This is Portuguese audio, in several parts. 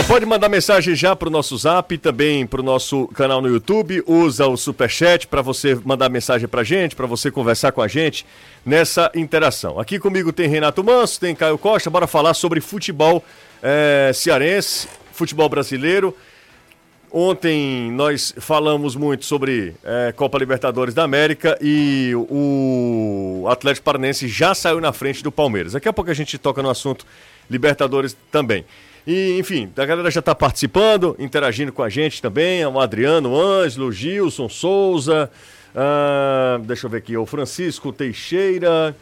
Ó, pode mandar mensagem já pro nosso zap, também pro nosso canal no YouTube. Usa o superchat para você mandar mensagem pra gente, para você conversar com a gente nessa interação. Aqui comigo tem Renato Manso, tem Caio Costa. Bora falar sobre futebol é, cearense, futebol brasileiro. Ontem nós falamos muito sobre é, Copa Libertadores da América e o Atlético Paranense já saiu na frente do Palmeiras. Daqui a pouco a gente toca no assunto Libertadores também. E, enfim, a galera já está participando, interagindo com a gente também. O Adriano Ângelo, Gilson Souza, uh, deixa eu ver aqui, o Francisco Teixeira,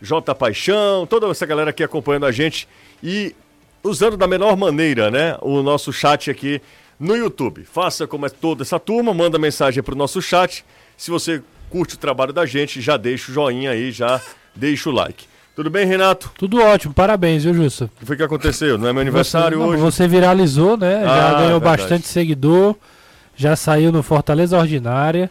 J Paixão, toda essa galera aqui acompanhando a gente e usando da menor maneira, né, o nosso chat aqui no YouTube. Faça como é toda essa turma, manda mensagem para o nosso chat. Se você curte o trabalho da gente, já deixa o joinha aí, já deixa o like. Tudo bem, Renato? Tudo ótimo, parabéns, viu, Justo? O que foi que aconteceu? Não é meu aniversário você, hoje? Você viralizou, né? Ah, já ganhou verdade. bastante seguidor, já saiu no Fortaleza Ordinária.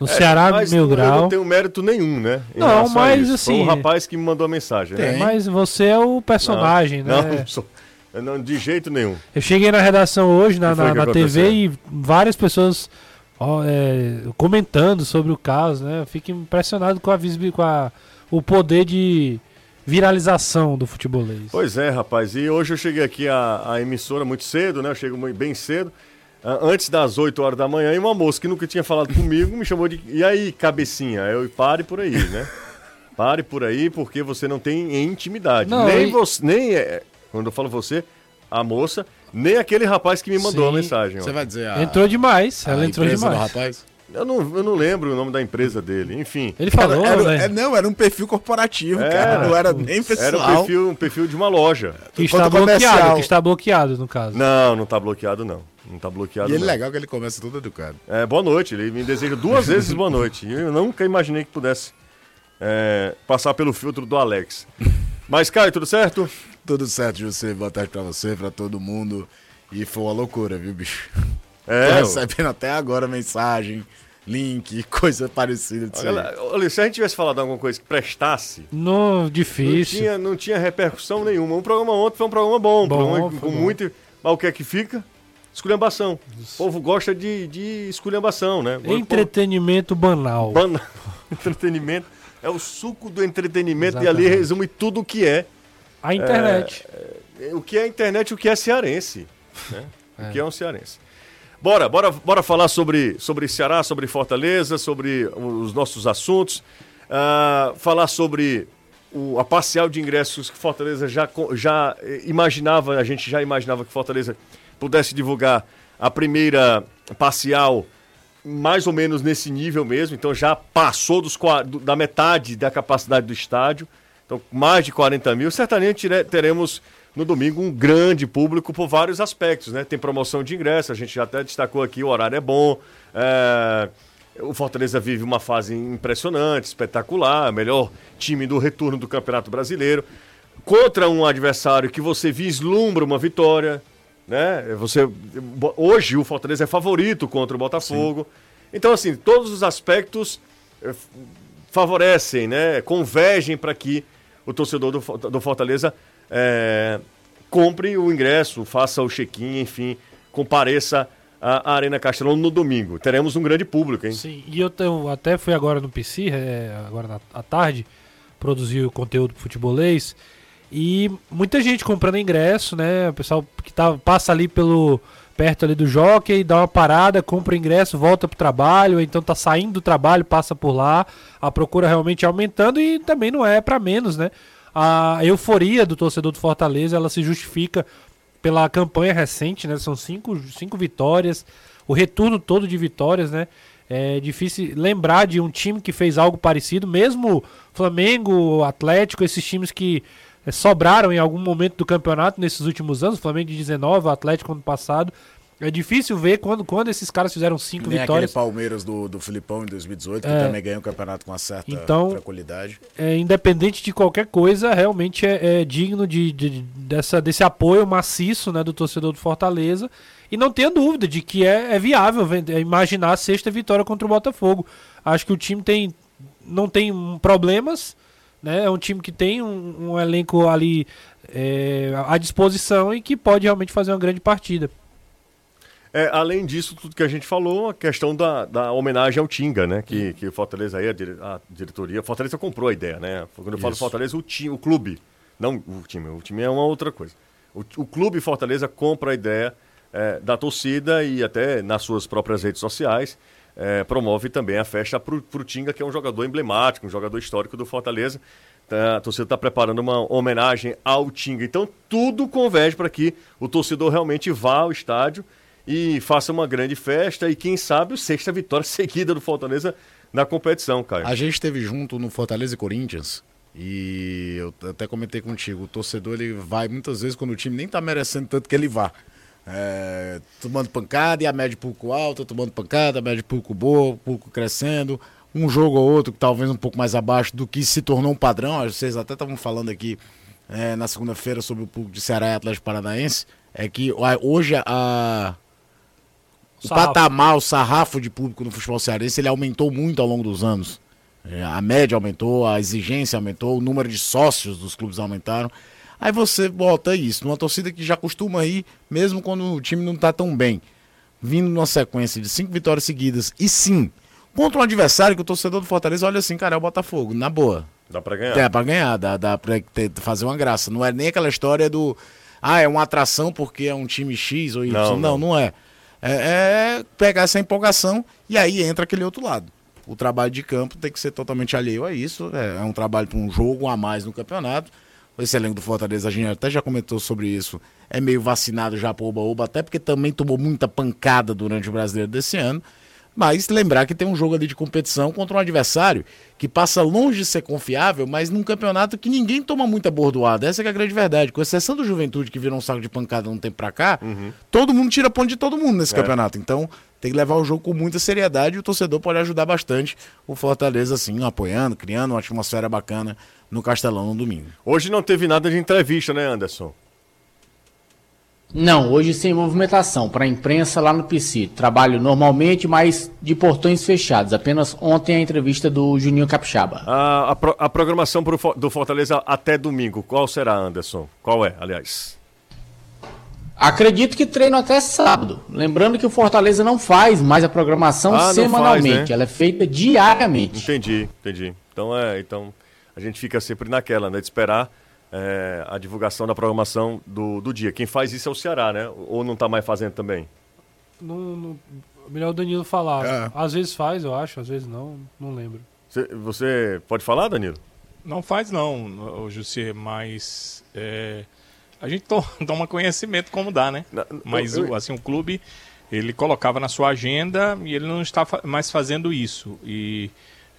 No é, Ceará, mil grau. Eu não tenho mérito nenhum, né? Não, mas assim. Foi o rapaz que me mandou a mensagem, né? Mas você é o personagem, não, né? Não, sou, não, de jeito nenhum. Eu cheguei na redação hoje, na, na, na TV, e várias pessoas ó, é, comentando sobre o caso, né? Eu fico impressionado com a, com a o poder de viralização do futebolês. Pois é, rapaz. E hoje eu cheguei aqui à, à emissora muito cedo, né? Eu chego bem cedo. antes das 8 horas da manhã, e uma moça que nunca tinha falado comigo me chamou de. E aí, cabecinha? Eu pare por aí, né? Pare por aí, porque você não tem intimidade. Não, nem e... você. Nem. É, quando eu falo você, a moça, nem aquele rapaz que me mandou Sim, a mensagem. Você vai dizer. A... Entrou demais. Ela entrou demais. rapaz? Eu não, eu não lembro o nome da empresa dele, enfim. Ele falou, era, né? É, não, era um perfil corporativo, era, cara. Não era nem pessoal. Era um perfil, um perfil de uma loja. Que está bloqueado, que está bloqueado, no caso. Não, não está bloqueado, não. Não está bloqueado. E ele é legal que ele começa tudo educado. É, boa noite. Ele me deseja duas vezes boa noite. E eu nunca imaginei que pudesse é, passar pelo filtro do Alex. Mas, Caio, tudo certo? Tudo certo, José. Boa tarde pra você, pra todo mundo. E foi uma loucura, viu, bicho? É. Tô recebendo até agora mensagem link, coisa parecida. Olha, olha, se a gente tivesse falado alguma coisa que prestasse. No, difícil. Não tinha, não tinha repercussão nenhuma. Um programa ontem foi um programa bom, bom programa com bom. muito. Mas o que é que fica? Esculhambação. O povo gosta de, de esculhambação, né? Entretenimento povo... banal. Banal. entretenimento. É o suco do entretenimento Exatamente. e ali resume tudo o que é. A internet. É, é, o que é a internet e o que é cearense. Né? É. O que é um cearense. Bora, bora, bora falar sobre, sobre Ceará, sobre Fortaleza, sobre os nossos assuntos. Uh, falar sobre o, a parcial de ingressos que Fortaleza já, já imaginava, a gente já imaginava que Fortaleza pudesse divulgar a primeira parcial mais ou menos nesse nível mesmo, então já passou dos, da metade da capacidade do estádio, então mais de 40 mil. Certamente teremos no domingo um grande público por vários aspectos, né? Tem promoção de ingresso, a gente já até destacou aqui, o horário é bom. É... O Fortaleza vive uma fase impressionante, espetacular, melhor time do retorno do Campeonato Brasileiro. Contra um adversário que você vislumbra uma vitória, né? Você hoje o Fortaleza é favorito contra o Botafogo. Sim. Então assim, todos os aspectos eh, favorecem, né? Convergem para que o torcedor do, do Fortaleza é, compre o ingresso, faça o check-in, enfim, compareça à Arena Castelão no domingo. Teremos um grande público, hein? Sim, e eu, até fui agora no PC, é, agora na, à tarde, produzir o conteúdo futebolês, e muita gente comprando ingresso, né? O pessoal que tá, passa ali pelo perto ali do jockey, dá uma parada, compra o ingresso, volta pro trabalho, ou então tá saindo do trabalho, passa por lá, a procura realmente aumentando e também não é para menos, né? A euforia do torcedor do Fortaleza ela se justifica pela campanha recente, né? São cinco, cinco vitórias, o retorno todo de vitórias, né? É difícil lembrar de um time que fez algo parecido, mesmo Flamengo, Atlético, esses times que é, sobraram em algum momento do campeonato nesses últimos anos, Flamengo de 19, Atlético ano passado, é difícil ver quando, quando esses caras fizeram cinco Nem vitórias. aquele Palmeiras do, do Filipão em 2018, que é, também ganhou o campeonato com uma certa então, tranquilidade. É, independente de qualquer coisa, realmente é, é digno de, de, dessa, desse apoio maciço né, do torcedor do Fortaleza. E não tenha dúvida de que é, é viável é imaginar a sexta vitória contra o Botafogo. Acho que o time tem, não tem problemas, né? É um time que tem um, um elenco ali é, à disposição e que pode realmente fazer uma grande partida. É, além disso, tudo que a gente falou, a questão da, da homenagem ao Tinga, né? Que, que o Fortaleza aí, a, dire, a diretoria. Fortaleza comprou a ideia, né? Quando eu falo Isso. Fortaleza, o, time, o clube. Não o time, o time é uma outra coisa. O, o clube Fortaleza compra a ideia é, da torcida e até nas suas próprias redes sociais é, promove também a festa para o Tinga, que é um jogador emblemático, um jogador histórico do Fortaleza. Tá, a torcida está preparando uma homenagem ao Tinga. Então tudo converge para que o torcedor realmente vá ao estádio e faça uma grande festa e quem sabe o sexta vitória seguida do Fortaleza na competição, Caio. A gente esteve junto no Fortaleza e Corinthians e eu até comentei contigo, o torcedor ele vai muitas vezes quando o time nem tá merecendo tanto que ele vá. É, tomando pancada e a média pouco alta, tomando pancada, a média pouco boa, pouco crescendo. Um jogo ou outro talvez um pouco mais abaixo do que se tornou um padrão. Vocês até estavam falando aqui é, na segunda-feira sobre o público de Ceará e Atlético Paranaense. É que hoje a, o Sarrafo. patamar, o sarrafo de público no futebol cearense, ele aumentou muito ao longo dos anos. É, a média aumentou, a exigência aumentou, o número de sócios dos clubes aumentaram. Aí você bota isso numa torcida que já costuma ir, mesmo quando o time não tá tão bem. Vindo numa sequência de cinco vitórias seguidas, e sim, contra um adversário que o torcedor do Fortaleza olha assim, cara, é o Botafogo, na boa. Dá para ganhar. É, pra ganhar, dá, dá pra ter- fazer uma graça. Não é nem aquela história do. Ah, é uma atração porque é um time X ou Y. Não, Não, não. não, é. É. é pegar essa empolgação e aí entra aquele outro lado. O trabalho de campo tem que ser totalmente alheio a isso. É, é um trabalho para um jogo a mais no campeonato. Esse elenco do Fortaleza, a gente até já comentou sobre isso. É meio vacinado já pro Oba-Oba, até porque também tomou muita pancada durante o brasileiro desse ano. Mas lembrar que tem um jogo ali de competição contra um adversário que passa longe de ser confiável, mas num campeonato que ninguém toma muita bordoada. Essa é a grande verdade. Com exceção do Juventude, que virou um saco de pancada um tempo pra cá, todo mundo tira ponto de todo mundo nesse campeonato. Então tem que levar o jogo com muita seriedade e o torcedor pode ajudar bastante o Fortaleza, assim, apoiando, criando uma atmosfera bacana no Castelão no domingo. Hoje não teve nada de entrevista, né, Anderson? Não, hoje sem movimentação para a imprensa lá no PC. Trabalho normalmente, mas de portões fechados. Apenas ontem a entrevista do Juninho Capixaba. A, a, pro- a programação pro do Fortaleza até domingo, qual será, Anderson? Qual é, aliás? Acredito que treino até sábado. Lembrando que o Fortaleza não faz mais a programação Ah, não faz, semanalmente, né? ela é feita diariamente. Entendi, entendi. Então é, então a gente fica sempre naquela, né, de esperar é, a divulgação da programação do, do dia. Quem faz isso é o Ceará, né? Ou não tá mais fazendo também? Não, não- melhor o Danilo falar. É. Às vezes faz, eu acho, às vezes não, não lembro. Você, você pode falar, Danilo? Não faz não, o Jussi, mas é, a gente to- toma conhecimento como dá, né? Na- Mas eu- o, assim, o clube, ele colocava na sua agenda e ele não está mais fazendo isso. E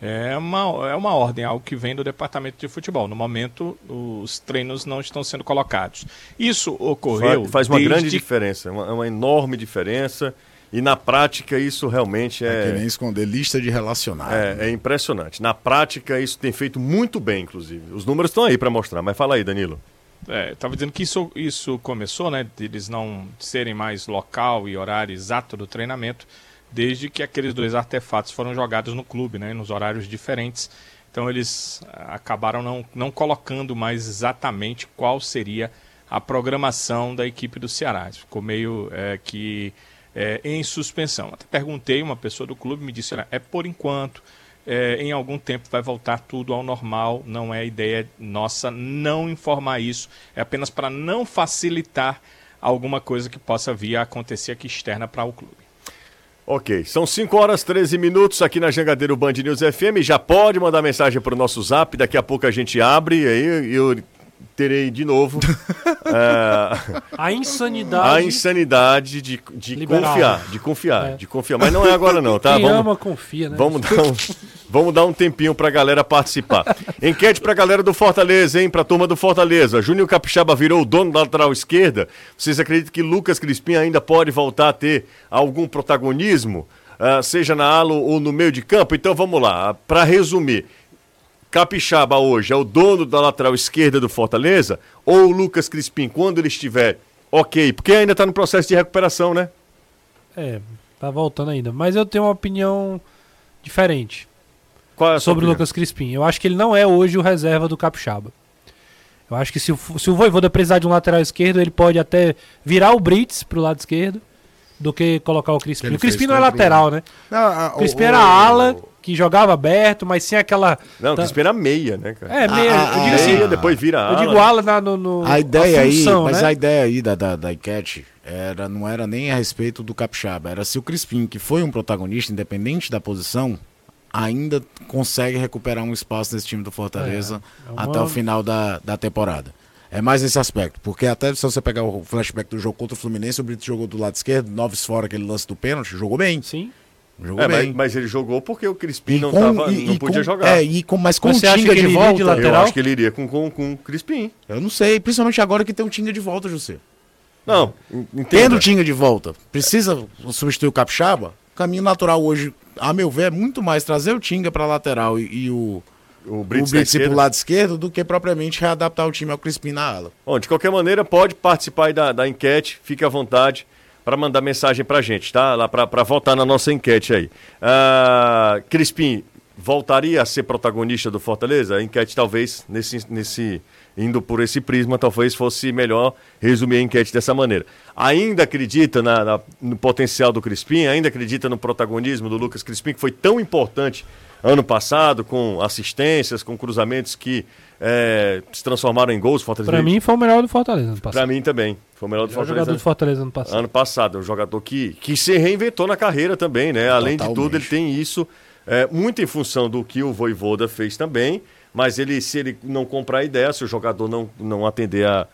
é uma, é uma ordem, algo que vem do departamento de futebol. No momento, os treinos não estão sendo colocados. Isso ocorreu Faz, faz uma desde grande diferença, uma, é uma enorme diferença. E na prática isso realmente É, que é, nem esconder lista de relacionados. é, é impressionante. Na prática isso tem feito muito bem, inclusive. Os números estão aí para mostrar, mas fala aí, Danilo. É, estava dizendo que isso, isso começou, né? De eles não serem mais local e horário exato do treinamento, desde que aqueles dois artefatos foram jogados no clube, né? Nos horários diferentes. Então eles ah, acabaram não, não colocando mais exatamente qual seria a programação da equipe do Ceará. Ficou meio é, que é, em suspensão. Até perguntei, uma pessoa do clube me disse, "Olha, é por enquanto, é, em algum tempo vai voltar tudo ao normal, não é ideia nossa não informar isso, é apenas para não facilitar alguma coisa que possa vir a acontecer aqui externa para o clube. Ok, são 5 horas 13 minutos aqui na Jangadeiro Band News FM. Já pode mandar mensagem para o nosso zap, daqui a pouco a gente abre e aí eu terei de novo é, A insanidade. a insanidade de, de Liberal. confiar, de confiar, É. de confiar. Mas não é agora não, tá? Quem Vamos, ama, confia, né? vamos, dar um, vamos dar um tempinho pra galera participar. Enquete pra galera do Fortaleza, hein? Pra turma do Fortaleza. Júnior Capixaba virou o dono da lateral esquerda. Vocês acreditam que Lucas Crispim ainda pode voltar a ter algum protagonismo? Ah, seja na ala ou no meio de campo? Então vamos lá. Pra resumir. Capixaba hoje é o dono da lateral esquerda do Fortaleza ou o Lucas Crispim, quando ele estiver ok? Porque ainda está no processo de recuperação, né? É, tá voltando ainda. Mas eu tenho uma opinião diferente Qual é sobre o? Lucas Crispim. Eu acho que ele não é hoje o reserva do Capixaba. Eu acho que se o, se o Voivoda precisar de um lateral esquerdo, ele pode até virar o Brits pro lado esquerdo do que colocar o Crispim. O Crispim não é o- lateral, né? Não, a- O Crispim o- era o- ala, que jogava aberto, mas sem aquela... Não, tá- que espera meia, né, cara? É, meio, a- eu digo a- assim, meia, depois vira eu ala. digo ala na, no, no- A ideia função, aí, mas né? a ideia aí da, da, da enquete era, não era nem a respeito do Capixaba, era se o Crispim, que foi um protagonista, independente da posição, ainda consegue recuperar um espaço nesse time do Fortaleza É, é uma- até o final da, da temporada. É mais nesse aspecto, porque até se você pegar o flashback do jogo contra o Fluminense, o Brito jogou do lado esquerdo, Noves fora aquele lance do pênalti, jogou bem. Sim. Jogou É, mas, bem. mas ele jogou porque o Crispim E não, com- tava, e- não e podia com- jogar. É, e com, mas com Você o Tinga de iria de volta. Eu lateral? acho que ele iria com, com, com o Crispim. Eu não sei, principalmente agora que tem o Tinga de volta, José. Não, Tendo entenda. o Tinga de volta, precisa substituir o Capixaba? O caminho natural hoje, a meu ver, é muito mais trazer o Tinga para lateral e, e o, O o Brits, pro esquerda. lado esquerdo do que propriamente readaptar o time ao Crispim na ala. Bom, de qualquer maneira, pode participar aí da, da enquete, fique à vontade para mandar mensagem pra gente, tá? Lá para votar na nossa enquete aí. Ah, Crispim, voltaria a ser protagonista do Fortaleza? A enquete talvez, nesse, nesse indo por esse prisma, talvez fosse melhor resumir a enquete dessa maneira. Ainda acredita na- na- no potencial do Crispim? Ainda acredita no protagonismo do Lucas Crispim, que foi tão importante ano passado, com assistências, com cruzamentos que eh, se transformaram em gols? Fortaleza Pra mim foi o melhor do Fortaleza ano passado. mim também. Foi o melhor do Foi o jogador Fortaleza do Fortaleza ano passado. ano passado. Um jogador que, que se reinventou na carreira também, né? Além de tudo, Totalmente. ele tem isso é, muito em função do que o Voivoda fez também. Mas ele, se ele não comprar a ideia, se o jogador não, não atender a,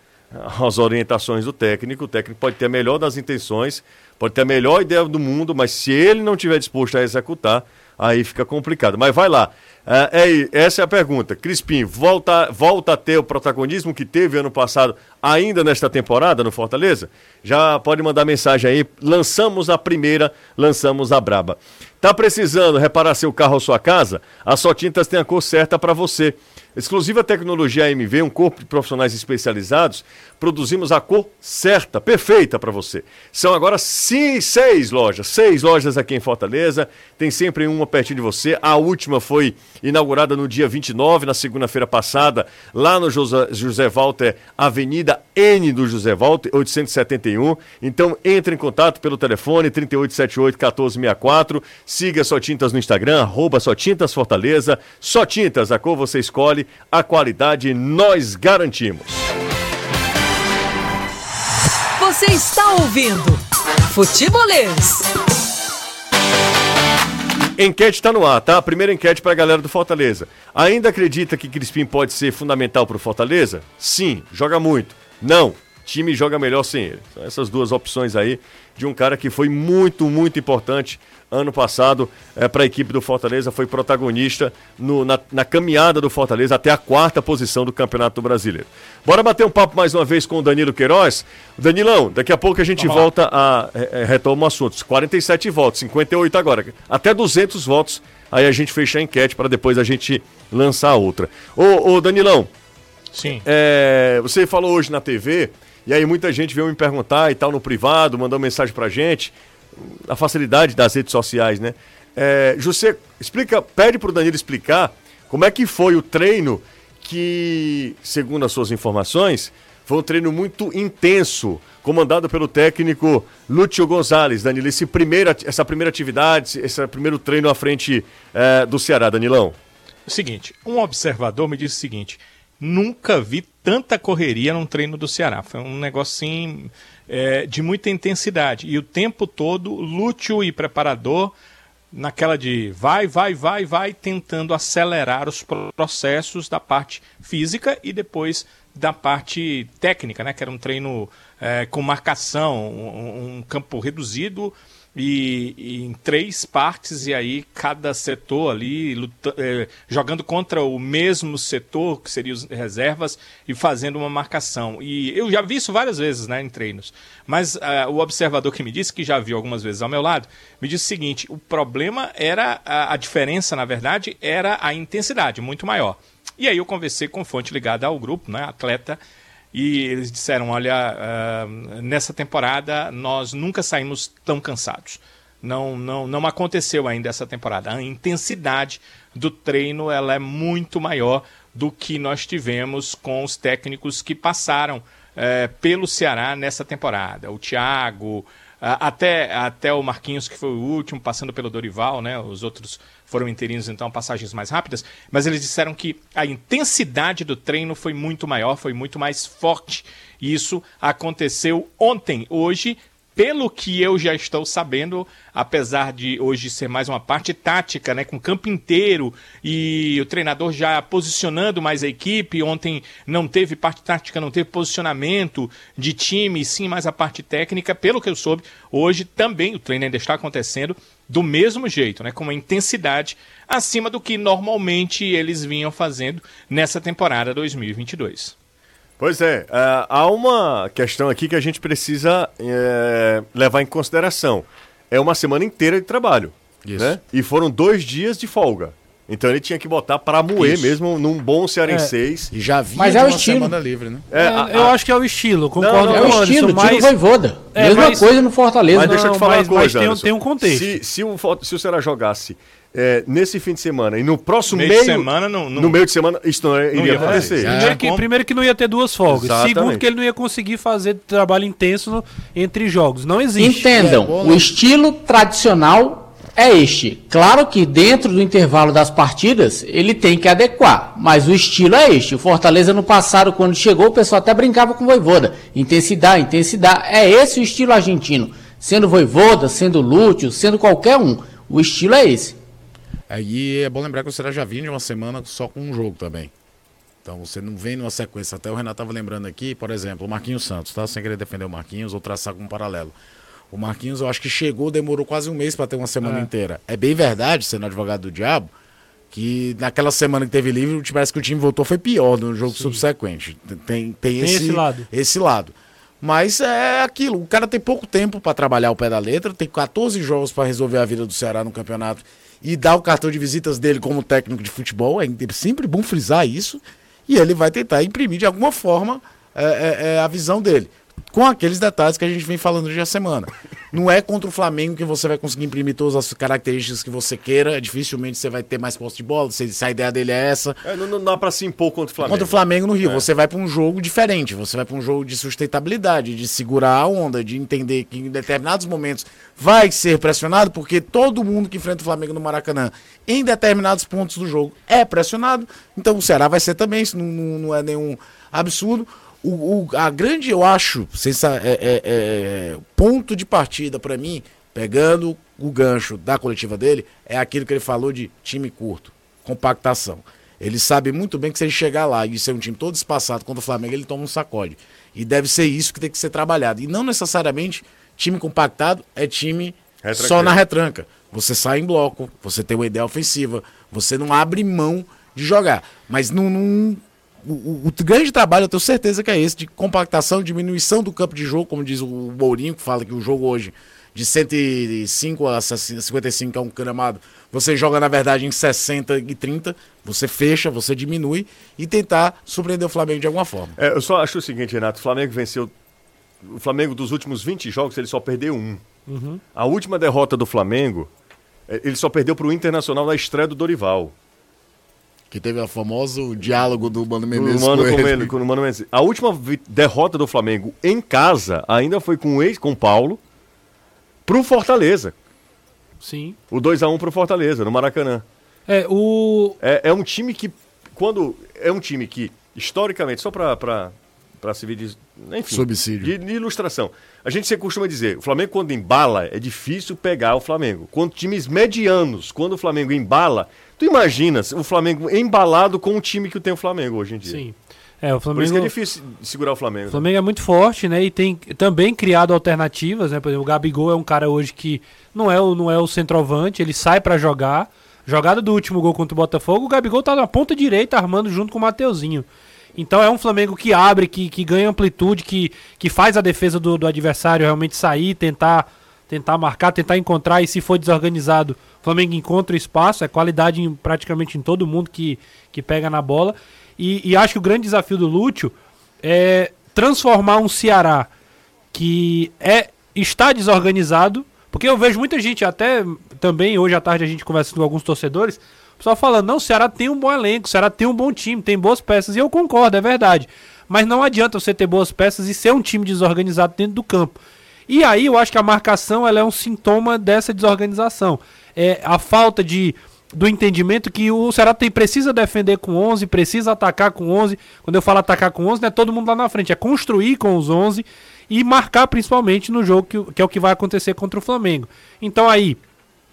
às orientações do técnico, o técnico pode ter a melhor das intenções, pode ter a melhor ideia do mundo, mas se ele não tiver disposto a executar, aí fica complicado. Mas vai lá. É, é- essa é a pergunta. Crispim, volta, volta a ter o protagonismo que teve ano passado, ainda nesta temporada no Fortaleza? Já pode mandar mensagem aí. Lançamos a primeira, lançamos a braba. Tá precisando reparar seu carro ou sua casa? A Só Tintas tem a cor certa para você. Exclusiva tecnologia AMV, um corpo de profissionais especializados, produzimos a cor certa, perfeita para você. São agora seis lojas, seis lojas aqui em Fortaleza, tem sempre uma pertinho de você. A última foi inaugurada no dia 29, na segunda-feira passada, lá no José, José Walter, Avenida N do José Walter, 871. Então entre em contato pelo telefone 3878-1464. Siga Só Tintas no Instagram, arroba Só Tintas Fortaleza. Só Tintas, a cor você escolhe, a qualidade nós garantimos. Você está ouvindo Futebolês. Enquete está no ar, tá? Primeira enquete para a galera do Fortaleza. Ainda acredita que Crispim pode ser fundamental para o Fortaleza? Sim, joga muito. Não, time joga melhor sem ele. São essas duas opções aí de um cara que foi muito, muito importante ano passado para a equipe do Fortaleza, foi protagonista no- na, na caminhada do Fortaleza até a quarta posição do Campeonato Brasileiro. Bora bater um papo mais uma vez com o Danilo Queiroz. Danilão, daqui a pouco a gente volta a é, é, retoma o assunto. 47 votos, 58 agora. Até 200 votos, aí a gente fecha a enquete para depois a gente lançar outra. Ô, ô Danilão, Sim. é, você falou hoje na TV, e aí muita gente veio me perguntar e tal no privado, mandou mensagem pra gente, a facilidade das redes sociais, né? É, José, explica, pede pro Danilo explicar como é que foi o treino que, segundo as suas informações, foi um treino muito intenso, comandado pelo técnico Lúcio Gonzalez. Danilo, esse primeiro, essa primeira atividade, esse primeiro treino à frente é, do Ceará, Danilão. Seguinte, um observador me disse o seguinte: nunca vi tanta correria num treino do Ceará. Foi um negócio assim é, de muita intensidade. E o tempo todo, lúcio e preparador, naquela de vai, vai, vai, vai, tentando acelerar os pro- processos da parte física e depois da parte técnica, né? Que era um treino é, com marcação, um, um campo reduzido e, e em três partes, e aí cada setor ali luta- eh, jogando contra o mesmo setor, que seriam as reservas, e fazendo uma marcação. E eu já vi isso várias vezes né, em treinos. Mas ah, o observador que me disse, que já viu algumas vezes ao meu lado, me disse o seguinte: o problema era, a, a diferença, na verdade, era a intensidade muito maior. E aí eu conversei com fonte ligada ao grupo, né, atleta, e eles disseram: olha, ah, nessa temporada nós nunca saímos tão cansados. Não, não, não aconteceu ainda essa temporada. A intensidade do treino ela é muito maior do que nós tivemos com os técnicos que passaram é, pelo Ceará nessa temporada. O Thiago, até, até o Marquinhos, que foi o último, passando pelo Dorival, né? Os outros foram interinos, então passagens mais rápidas. Mas eles disseram que a intensidade do treino foi muito maior, foi muito mais forte. E isso aconteceu ontem. Hoje pelo que eu já estou sabendo, apesar de hoje ser mais uma parte tática, né, com o campo inteiro e o treinador já posicionando mais a equipe, ontem não teve parte tática, não teve posicionamento de time, sim mais a parte técnica, pelo que eu soube, hoje também o treino ainda está acontecendo do mesmo jeito, né, com uma intensidade acima do que normalmente eles vinham fazendo nessa temporada 2022. Pois é, uh, há uma questão aqui que a gente precisa uh, levar em consideração. É uma semana inteira de trabalho. Isso. Né? E foram dois dias de folga. Então ele tinha que botar para moer Isso. mesmo num bom cearenseis. É. E já vinha mas é o estilo. semana livre, né? É, a, a... Eu acho que é o estilo, concordo não, não, com é o estilo, mas... tiro voivoda. É, Mesma mas... coisa no Fortaleza. Mas deixa eu te falar mas, uma coisa, mas tem, tem, um contexto. Se, se, o, se o Ceará jogasse é, nesse fim de semana e no próximo meio, meio de semana não, não, no meio de semana isso não, é, iria não acontecer. Primeiro que, primeiro que não ia ter duas folgas. Exatamente. Segundo que ele não ia conseguir fazer trabalho intenso no, entre jogos. Não existe. Entendam, é, o estilo tradicional é este. Claro que dentro do intervalo das partidas ele tem que adequar, mas o estilo é este. O Fortaleza no passado, quando chegou, o pessoal até brincava com o Voivoda. Intensidade, intensidade. É esse o estilo argentino. Sendo Voivoda, sendo Lúcio, sendo qualquer um. O estilo é esse. Aí é bom lembrar que o Ceará já vinha de uma semana só com um jogo também. Então você não vem numa sequência. Até o Renato estava lembrando aqui, por exemplo, o Marquinhos Santos, tá? Sem querer defender o Marquinhos ou traçar como um paralelo. O Marquinhos, eu acho que chegou, demorou quase um mês para ter uma semana é. inteira. É bem verdade, sendo advogado do diabo, que naquela semana que teve livre, parece que o time voltou foi pior no jogo Sim. subsequente. Tem, tem, tem esse, esse, lado. esse lado. Mas é aquilo, o cara tem pouco tempo para trabalhar o pé da letra, tem 14 jogos para resolver a vida do Ceará no campeonato e dar o cartão de visitas dele como técnico de futebol. É sempre bom frisar isso. E ele vai tentar imprimir de alguma forma é, é, é a visão dele com aqueles detalhes que a gente vem falando hoje a semana. Não é contra o Flamengo que você vai conseguir imprimir todas as características que você queira. Dificilmente você vai ter mais posse de bola. Se, a ideia dele é essa. É, não, não, dá para se impor contra o Flamengo. Contra o Flamengo no Rio. É. Você vai para um jogo diferente. Você vai para um jogo de sustentabilidade, de segurar a onda, de entender que em determinados momentos vai ser pressionado, porque todo mundo que enfrenta o Flamengo no Maracanã, em determinados pontos do jogo, é pressionado. Então o Ceará vai ser também. Isso não, não é nenhum absurdo. O, o, a grande, eu acho, sensa, é, é, é, ponto de partida para mim, pegando o gancho da coletiva dele, é aquilo que ele falou de time curto, compactação. Ele sabe muito bem que se ele chegar lá e ser um time todo espaçado contra o Flamengo, ele toma um sacode. E deve ser isso que tem que ser trabalhado. E não necessariamente time compactado é time só na retranca. Você sai em bloco, você tem uma ideia ofensiva, você não abre mão de jogar. Mas não, não o, o, grande trabalho, eu tenho certeza que é esse, de compactação, diminuição do campo de jogo, como diz o Mourinho, que fala que o jogo hoje, de 105 a 55 é um gramado, você joga, na verdade, em 60 e 30, você fecha, você diminui e tentar surpreender o Flamengo de alguma forma. É, eu só acho o seguinte, Renato, o Flamengo venceu. O Flamengo dos últimos 20 jogos, ele só perdeu um. Uhum. A última derrota do Flamengo, é, ele só perdeu para o Internacional na estreia do Dorival. Que teve o famoso diálogo do Mano Menezes Mano com, com, ele. com o Mano Menezes. A última derrota do Flamengo em casa ainda foi com o ex, com o Paulo, pro Fortaleza. Sim. O 2x1 pro Fortaleza, no Maracanã. É, o... É, é um time que, quando... É um time que, historicamente, só pra, pra, pra se ver de... Enfim, Subsídio. De, de ilustração. A gente sempre costuma dizer, o Flamengo quando embala, é difícil pegar o Flamengo. Quando times medianos, quando o Flamengo embala Tu imaginas o Flamengo embalado com o time que tem o Flamengo hoje em dia? Sim. É, o Flamengo, Por isso que é difícil segurar o Flamengo. O né? Flamengo né? é muito forte, né? E tem também criado alternativas, né? Por exemplo, o Gabigol é um cara hoje que não é o, não é o centroavante, ele sai para jogar. Jogada do último gol contra o Botafogo, o Gabigol tá na ponta direita armando junto com o Mateuzinho. Então é um Flamengo que abre, que, que ganha amplitude, que, que faz a defesa do, do adversário realmente sair, tentar tentar marcar, tentar encontrar e se for desorganizado, o Flamengo encontra espaço, é qualidade em, praticamente em todo mundo que, que pega na bola. E, e acho que o grande desafio do Lúcio é transformar um Ceará que é está desorganizado, porque eu vejo muita gente, até também hoje à tarde a gente conversa com alguns torcedores, O pessoal falando, não, o Ceará tem um bom elenco, o Ceará tem um bom time, tem boas peças, e eu concordo, é verdade. Mas não adianta você ter boas peças e ser um time desorganizado dentro do campo. E aí eu acho que a marcação ela é um sintoma dessa desorganização. É a falta de do entendimento que o Ceará tem, precisa defender com 11, precisa atacar com 11. Quando eu falo atacar com 11, não é todo mundo lá na frente, é construir com os 11 e marcar principalmente no jogo que, que é o que vai acontecer contra o Flamengo. Então aí,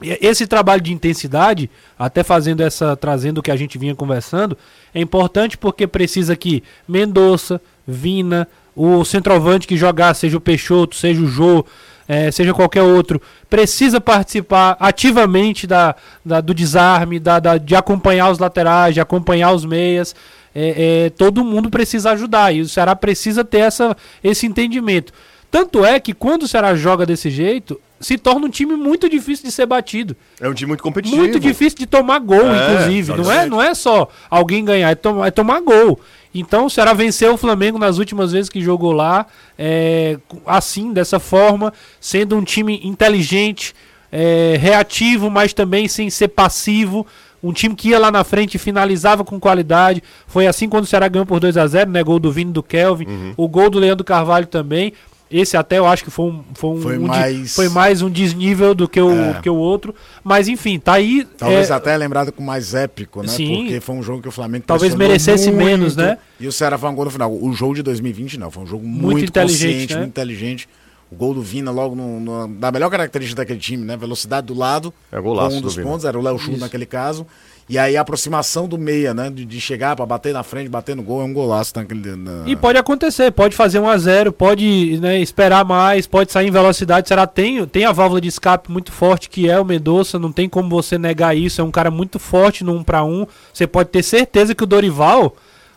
esse trabalho de intensidade, até fazendo essa, trazendo o que a gente vinha conversando, é importante porque precisa que Mendonça, Vina, o centroavante que jogar, seja o Peixoto, seja o Jô, é, seja qualquer outro, precisa participar ativamente da, da do desarme, da, da, de acompanhar os laterais, de acompanhar os meias. É, é, todo mundo precisa ajudar e o Ceará precisa ter essa, esse entendimento. Tanto é que quando o Ceará joga desse jeito, se torna um time muito difícil de ser batido. É um time muito competitivo. Muito difícil de tomar gol, É, inclusive. Não é, não é só alguém ganhar, é, tom- é tomar gol. Então o Ceará venceu o Flamengo nas últimas vezes que jogou lá, é, assim, dessa forma, sendo um time inteligente, é, reativo, mas também sem ser passivo. Um time que ia lá na frente e finalizava com qualidade. Foi assim quando o Ceará ganhou por 2 a 0 né? Gol do Vini do Kelvin. Uhum. O gol do Leandro Carvalho também. Esse até eu acho que foi um, foi um, Foi um de- mais- foi mais um desnível do que o, É. que o outro. Mas enfim, tá aí. Talvez é, até lembrado com mais épico, né? Sim. Porque foi um jogo que o Flamengo Talvez merecesse muito, menos, né? E o Ceará foi um gol no final. O jogo de 2020 não, foi um jogo Muito muito, inteligente, consciente, né? muito inteligente. O gol do Vina logo no, no- da melhor característica daquele time, né? Velocidade do lado. É golaço com um do dos Vina. pontos, era o Léo Chu naquele caso. E aí a aproximação do meia, né? De, de chegar pra bater na frente, bater no gol, é um golaço naquele. Na... E pode acontecer, pode fazer 1 a 0 pode né, esperar mais, pode sair em velocidade. Será tem, tem a válvula de escape muito forte que é o Mendonça, não tem como você negar isso. É um cara muito forte no 1 para 1 Você pode ter certeza que o Dorival,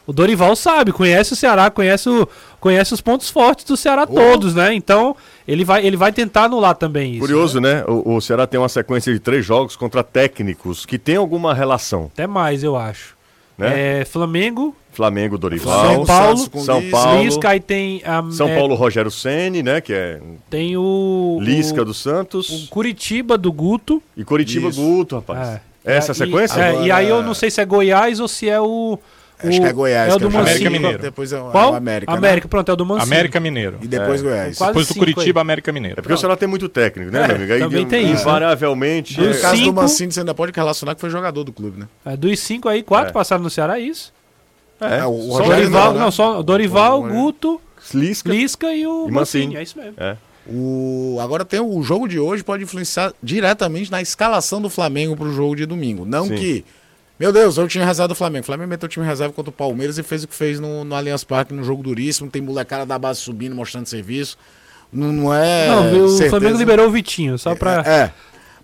o Dorival sabe, conhece o Ceará, conhece, o, conhece os pontos fortes do Ceará todos, né? Então ele vai, ele vai tentar anular também isso. Curioso, né? né? O, o Ceará tem uma sequência de três jogos contra técnicos que tem alguma relação. Até mais, eu acho. Né? É, Flamengo, Flamengo, Dorival, São Paulo, Santos com São Lisca. Paulo. Lisca, aí tem a, São é, Paulo Rogério Ceni, né? Que é tem o Lisca o, do Santos o Curitiba do Guto. e Curitiba Isso. Guto, rapaz. É. Essa E- sequência? é, Agora- e aí eu não sei se é Goiás ou se é o. Acho o- que é Goiás. É o que do América. Mineiro. Depois é o, Qual? é o América. né? América, pronto, é o do Mancini. América Mineiro. E depois Goiás. Quase Depois do Curitiba, aí. América É Mineiro. porque o Ceará tem muito técnico, né, É, meu amigo? Aí, também tem isso, né? Invariavelmente. No é- caso cinco- do Mancini, você ainda pode relacionar que foi jogador do clube, né? É, dos cinco aí, quatro É. passaram no Ceará, é isso? é, É, o só Dorival, não, não, né? só Dorival, O. Guto, Lisca. Lisca e o E Mancini. É isso mesmo. É. O... Agora tem o jogo de hoje pode influenciar diretamente na escalação do Flamengo pro jogo de domingo. Não Sim. que. Meu Deus, eu tinha reserva do Flamengo. O Flamengo meteu o time reserva contra o Palmeiras e fez o que fez no, no Allianz Parque, num jogo duríssimo. Tem molecada da base subindo, mostrando serviço. Não, não é. não, o certeza. Flamengo liberou o Vitinho, só pra. É, é.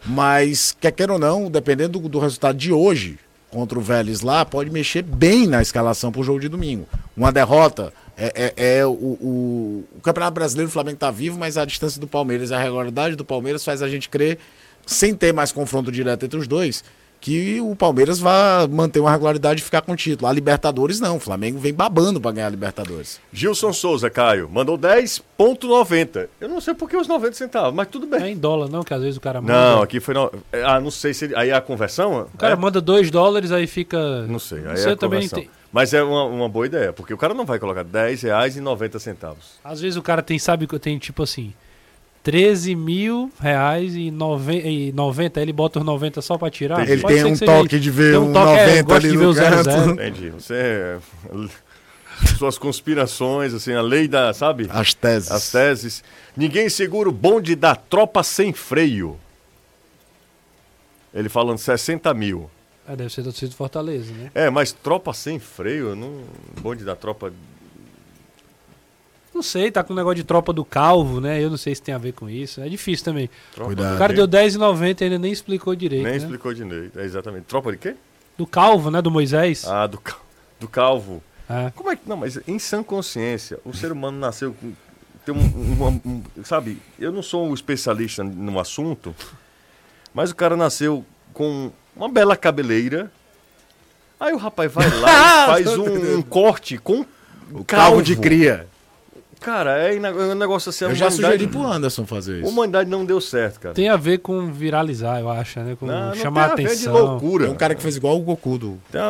Mas, quer queira ou não, dependendo do, do resultado de hoje contra o Vélez lá, pode mexer bem na escalação pro jogo de domingo. Uma derrota é, é- é o, o, o Campeonato Brasileiro, o Flamengo tá vivo, mas a distância do Palmeiras, a regularidade do Palmeiras faz a gente crer, sem ter mais confronto direto entre os dois, que o Palmeiras vai manter uma regularidade e ficar com o título. A Libertadores não, o Flamengo vem babando pra ganhar a Libertadores. Gilson Souza, Caio, mandou 10,90. Eu não sei por que os 90 centavos, mas tudo Não é bem. em dólar, não, que às vezes o cara manda. Não, aqui foi. No... Ah, não sei se. Aí é a conversão? O cara É? manda dois dólares, aí fica. Não sei, aí Você é a também conversão. tem- Mas é uma, uma boa ideia, porque o cara não vai colocar 10 reais e 90 centavos. Às vezes o cara tem, sabe que eu tenho tipo assim. 13 mil reais e 90, e 90, aí ele bota os 90 só pra tirar. Ele Ele Pode tem ser um toque de ver Tem um toque, é, 90 gosta ali de no ver o zero, canto. zero. Entendi. Você. é- Suas conspirações, assim, a lei da. Sabe? As teses. As teses. Ninguém segura o bonde da tropa sem freio. Ele falando 60 mil. É, deve ser do Fortaleza, né? É, mas tropa sem freio, não. Bonde da tropa. Não sei, tá com o negócio de tropa do calvo, né? Eu não sei se tem a ver com isso. É difícil também. tropa Cuidado. O cara deu 10,90 e ainda nem explicou direito. Nem né? explicou direito. É exatamente. Tropa de quê? Do calvo, né? Do Moisés. Ah, do, cal- do calvo. É. Como é que. Não, mas em sã consciência, o ser humano nasceu com. Tem um, um- um- um- Sabe, eu não sou um especialista no assunto, mas o cara nasceu com uma bela cabeleira. Aí o rapaz vai lá e faz um, um corte com O calvo de cria. Cara, é ina- um negócio assim. Eu já sugeri pro Anderson fazer A isso. humanidade não deu certo, cara. Tem a ver com viralizar, eu acho, né? Com Não, não chamar tem a ver de atenção. loucura. Tem um cara que fez igual o Goku do. Tem,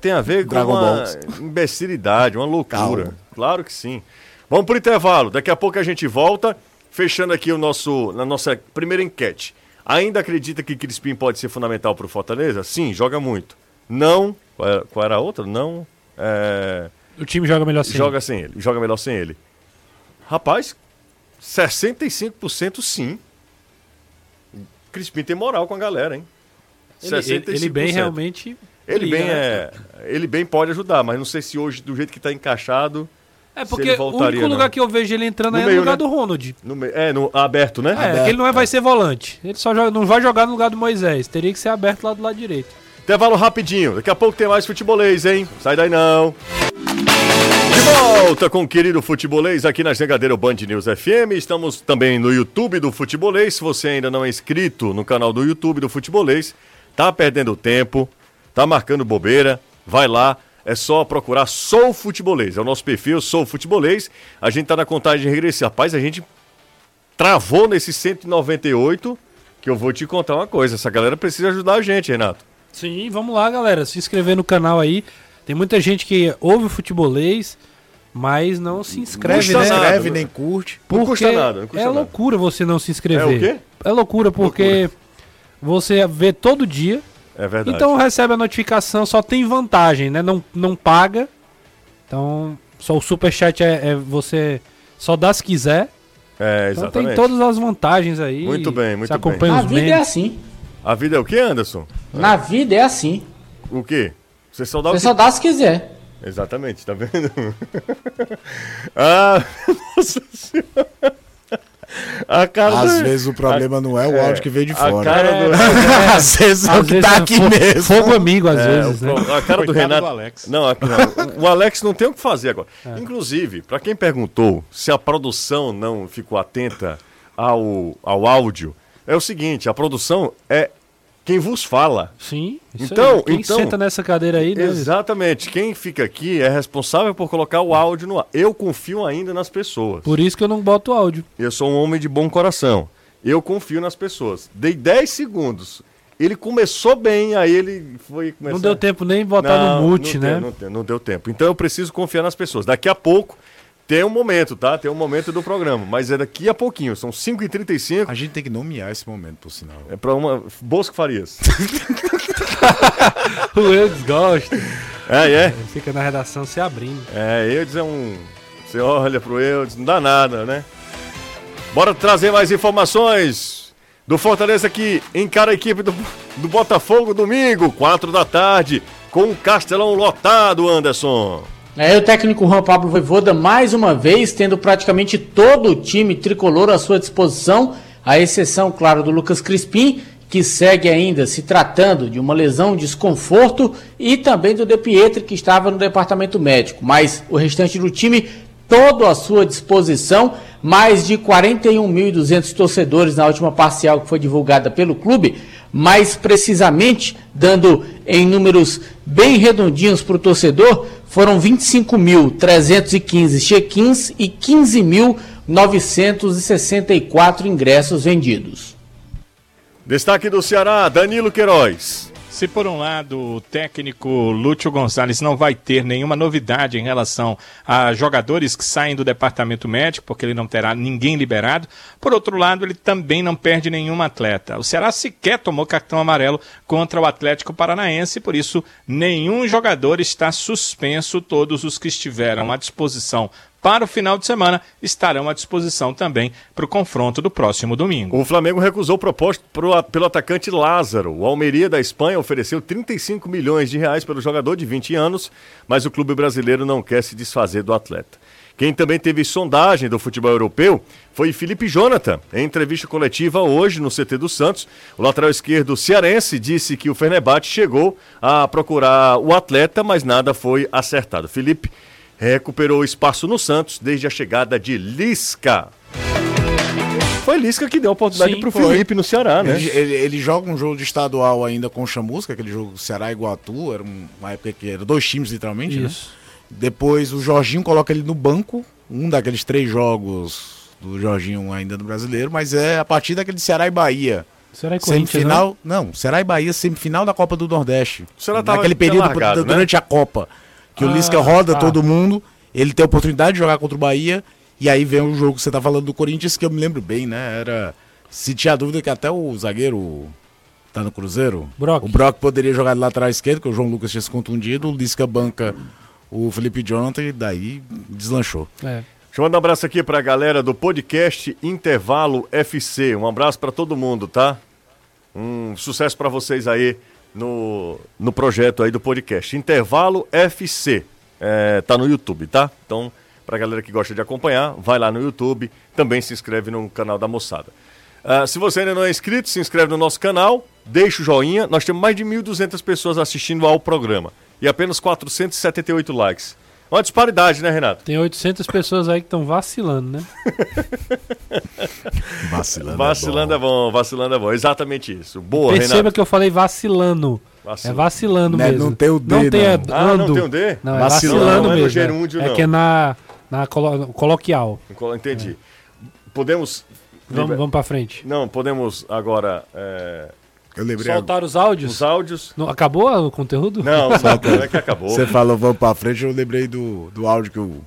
tem a ver com Dragon uma Balls. imbecilidade, uma loucura. Calma. Claro que sim. Vamos pro intervalo. Daqui a pouco a gente volta, fechando aqui o nosso, na nossa primeira enquete. Ainda acredita que Crispim pode ser fundamental pro Fortaleza? Sim, joga muito. Não. Qual era, qual era a outra? Não. É, O time joga melhor assim. joga sem ele. Joga melhor sem ele. Rapaz, 65% sim. Crispim tem moral com a galera, hein? Ele, ele- ele bem realmente. Ele briga, bem, né? é, ele bem pode ajudar, mas não sei se hoje, do jeito que tá encaixado, É porque o único lugar não. que eu vejo ele entrando No é meio, no lugar né? do Ronald. no, me- é no aberto, né? É, Aberto, ele não vai ser volante. Ele só joga- não vai jogar no lugar do Moisés. Teria que ser aberto lá do lado direito. Intervalo rapidinho. Daqui a pouco tem mais futebolês, hein? Sai daí não. Volta com o querido Futebolês aqui na Jangadeira Band News FM. Estamos também no YouTube do Futebolês. Se você ainda não é inscrito no canal do YouTube do Futebolês, tá perdendo tempo, tá marcando bobeira, vai lá. É só procurar Sou Futebolês. É o nosso perfil, Sou Futebolês. A gente tá na contagem regressiva. Rapaz, a gente travou nesse 198, que eu vou te contar uma coisa. Essa galera precisa ajudar a gente, Renato. Sim, vamos lá, galera. Se inscrever no canal aí. Tem muita gente que ouve o futebolês, mas não se inscreve, né? nada. Escreve, nem curte. Não Porque custa nada, não custa é nada. loucura você não se inscrever. É o quê? É loucura porque você vê todo dia, É verdade. então recebe a notificação, só tem vantagem, né? Não, não paga. Então, só o superchat é, é você só dá se quiser. é, Então exatamente. tem todas as vantagens aí. Muito bem, muito Você acompanha Na os vida é memes. assim. A vida é o quê, Anderson? Na vida é assim. O quê? Você só dá o Você quê? só dá se quiser. Exatamente, tá vendo? ah, nossa senhora. A cara Às do... vezes o problema não é o áudio que veio de a fora. cara do... Às vezes é o que vezes tá é aqui mesmo. Fogo amigo, às É, vezes, o- né? a cara do Renato. do Alex. Não, a- não, o Alex não tem o que fazer agora. É. Inclusive, para quem perguntou se a produção não ficou atenta ao, ao áudio, é o seguinte: a produção é quem vos fala. Sim. Então- aí. Quem então- senta nessa cadeira aí, né? Exatamente. Quem fica aqui é responsável por colocar o áudio no ar. Eu confio ainda nas pessoas. Por isso que eu não boto áudio. Eu sou um homem de bom coração. Eu confio nas pessoas. Dei 10 segundos. Ele começou bem, aí ele foi começar... Não deu tempo nem botar Não, no mute, né? Deu, não, não deu tempo. Então eu preciso confiar nas pessoas. Daqui a pouco tem um momento, tá? Tem um momento do programa. Mas é daqui a pouquinho. São 5h35. A gente tem que nomear esse momento, por sinal. É pra uma. Bosco Farias. O Eudes gosta. é, é. Ele fica na redação se abrindo. É, Eudes é um. Você olha pro Eudes, não dá nada, né? Bora trazer mais informações do Fortaleza que encara a equipe do, do Botafogo domingo, 4 da tarde, com o Castelão lotado, Anderson. É, o técnico Juan Pablo Voivoda, mais uma vez, tendo praticamente todo o time tricolor à sua disposição, à exceção, claro, do Lucas Crispim, que segue ainda se tratando de uma lesão, desconforto, e também do De Pietri, que estava no departamento médico. Mas o restante do time, todo à sua disposição, mais de 41.200 torcedores na última parcial que foi divulgada pelo clube, mais precisamente, dando em números bem redondinhos para o torcedor, foram 25.315 check-ins e 15.964 ingressos vendidos. Destaque do Ceará, Danilo Queiroz. Se por um lado o técnico Lúcio Gonçalves não vai ter nenhuma novidade em relação a jogadores que saem do departamento médico, porque ele não terá ninguém liberado, por outro lado ele também não perde nenhum atleta. O Ceará sequer tomou cartão amarelo contra o Atlético Paranaense, por isso nenhum jogador está suspenso, todos os que estiveram à disposição para o final de semana estarão à disposição também para o confronto do próximo domingo. O Flamengo recusou proposta pro- pelo atacante Lázaro. O Almeria da Espanha ofereceu 35 milhões de reais pelo jogador de 20 anos, mas o clube brasileiro não quer se desfazer do atleta. Quem também teve sondagem do futebol europeu foi Felipe Jonathan. Em entrevista coletiva hoje no CT do Santos, o lateral esquerdo cearense disse que o Fenerbahçe chegou a procurar o atleta, mas nada foi acertado. Felipe recuperou espaço no Santos desde a chegada de Lisca. Foi Lisca que deu a oportunidade Sim, pro foi. Felipe no Ceará, né? Ele, ele- ele joga um jogo de estadual ainda com o Chamusca, aquele jogo Ceará e Iguatu, era um- uma época que era dois times literalmente, né? Isso. Depois o Jorginho coloca ele no banco um daqueles três jogos do Jorginho ainda no brasileiro, mas é a partir daquele Ceará e Bahia. Será que Semifinal, não, Ceará e Bahia, semifinal da Copa do Nordeste. O Ceará tava- Naquele período largado, né? durante a Copa. Que o Ah, Lisca roda tá. todo mundo, ele tem a oportunidade de jogar contra o Bahia, e aí vem o jogo que você tá falando do Corinthians, que eu me lembro bem, né? Era. Se tinha dúvida que até o zagueiro tá no Cruzeiro, Brock. o Brock poderia jogar de lateral esquerdo, que o João Lucas tinha se contundido, o Lisca banca o Felipe Jonathan e daí deslanchou. É. Deixa eu mandar um abraço aqui pra galera do podcast Intervalo FC. Um abraço pra todo mundo, tá? Um sucesso pra vocês aí no, no projeto aí do podcast. Intervalo FC. É, tá no YouTube, tá? Então, pra galera que gosta de acompanhar, vai lá no YouTube. Também se inscreve no canal da moçada. Ah, se você ainda não é inscrito, se inscreve no nosso canal, deixa o joinha. Nós temos mais de 1.200 pessoas assistindo ao programa e apenas 478 likes. Uma disparidade, né, Renato? Tem 800 pessoas aí que estão vacilando, né? Vacilando. Vacilando é bom, vacilando é bom. Exatamente isso. Boa, Perceba Renato. que eu falei vacilando. É vacilando Né, mesmo. não tem o D, Não tem não. Ah, não tem um D? Não, é Vacilando. vacilando Não é mesmo. gerúndio, é não. que é na, na colo- coloquial. Entendi. Podemos. Vamos, vamos pra frente. Não, podemos agora. é, Eu lembrei. Soltar os áudios? os áudios. Não, acabou o conteúdo? Não, é que acabou. Você falou vamos pra frente, eu lembrei do, do áudio que o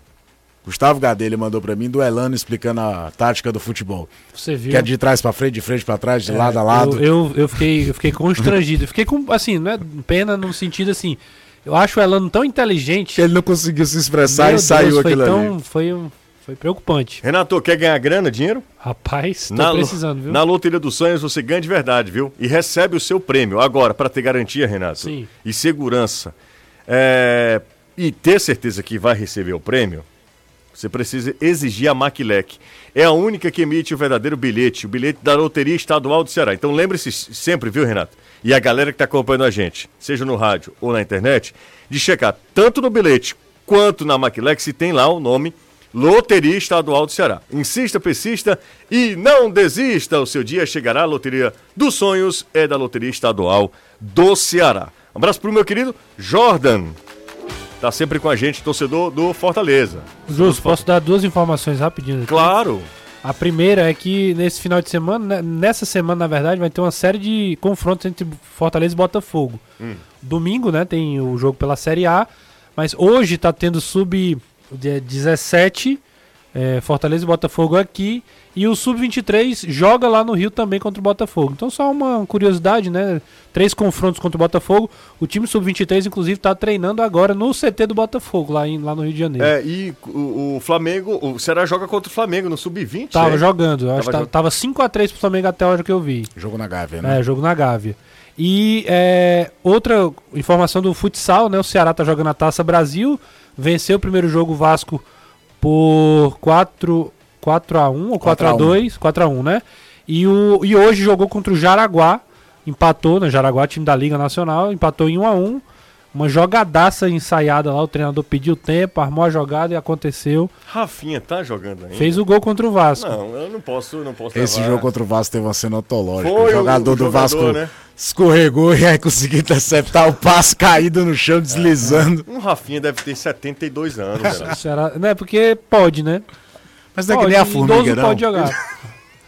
Gustavo Gadelha mandou pra mim, do Elano explicando a tática do futebol. Você viu? Que é de trás pra frente, de frente pra trás, de É, lado a lado. Eu, eu, eu fiquei, eu fiquei constrangido. Eu fiquei com, assim, não é pena no sentido assim. Eu acho o Elano tão inteligente. Que ele não conseguiu se expressar Meu e saiu Deus, foi aquilo tão, ali. Foi, um- foi preocupante. Renato, quer ganhar grana, dinheiro? Rapaz, tô Na precisando, viu? Na Loteria dos Sonhos você ganha de verdade, viu? E recebe o seu prêmio. Agora, para ter garantia, Renato, Sim. e segurança, é, e ter certeza que vai receber o prêmio, você precisa exigir a Maquilec. É a única que emite o verdadeiro bilhete, o bilhete da Loteria Estadual do Ceará. Então lembre-se sempre, viu, Renato? E a galera que está acompanhando a gente, seja no rádio ou na internet, de checar tanto no bilhete quanto na Maquilec se tem lá o nome Loteria Estadual do Ceará. Insista, persista e não desista. O seu dia chegará. A Loteria dos Sonhos é da Loteria Estadual do Ceará. Um abraço pro meu querido Jordan. Tá sempre com a gente, torcedor do Fortaleza. Jus, posso dar duas informações rapidinho aqui? Claro. A primeira é que nesse final de semana, né, nessa semana, na verdade, vai ter uma série de confrontos entre Fortaleza e Botafogo. Domingo, né, tem o jogo pela Série A, mas hoje tá tendo sub de- 17, é, Fortaleza e Botafogo aqui, e o sub-23 joga lá no Rio também contra o Botafogo. Então só uma curiosidade, né, três confrontos contra o Botafogo, o time sub-23 inclusive tá treinando agora no CT do Botafogo, lá, em, lá no Rio de Janeiro. É, e o, o Flamengo, o Ceará joga contra o Flamengo no Sub-20. Tava é? jogando, eu acho que Tava ta- jogando. tava 5x3 pro Flamengo até a hora que eu vi. Jogo na Gávea, né? É, jogo na Gávea. E é, outra informação do futsal, né? O Ceará tá jogando a Taça Brasil, venceu o primeiro jogo o Vasco por 4, 4 a 1 ou 4 a 4 a 1. 2, 4 a 1, né? E, o, e hoje jogou contra o Jaraguá, empatou, né? Jaraguá, time da Liga Nacional, empatou em 1 a 1. Uma jogadaça ensaiada lá, o treinador pediu tempo, armou a jogada e aconteceu. Rafinha tá jogando ainda? Fez o gol contra o Vasco. Não, eu não posso, não posso Esse levar. jogo contra o Vasco teve uma cena ontológica. Foi o o- jogador o do jogador, Vasco né? escorregou e aí conseguiu interceptar o passe caído no chão, deslizando. Um Rafinha deve ter 72 anos, O Renato. Ceará, né? Porque pode, né? Mas não é que Pode, nem a formiga, não. pode jogar.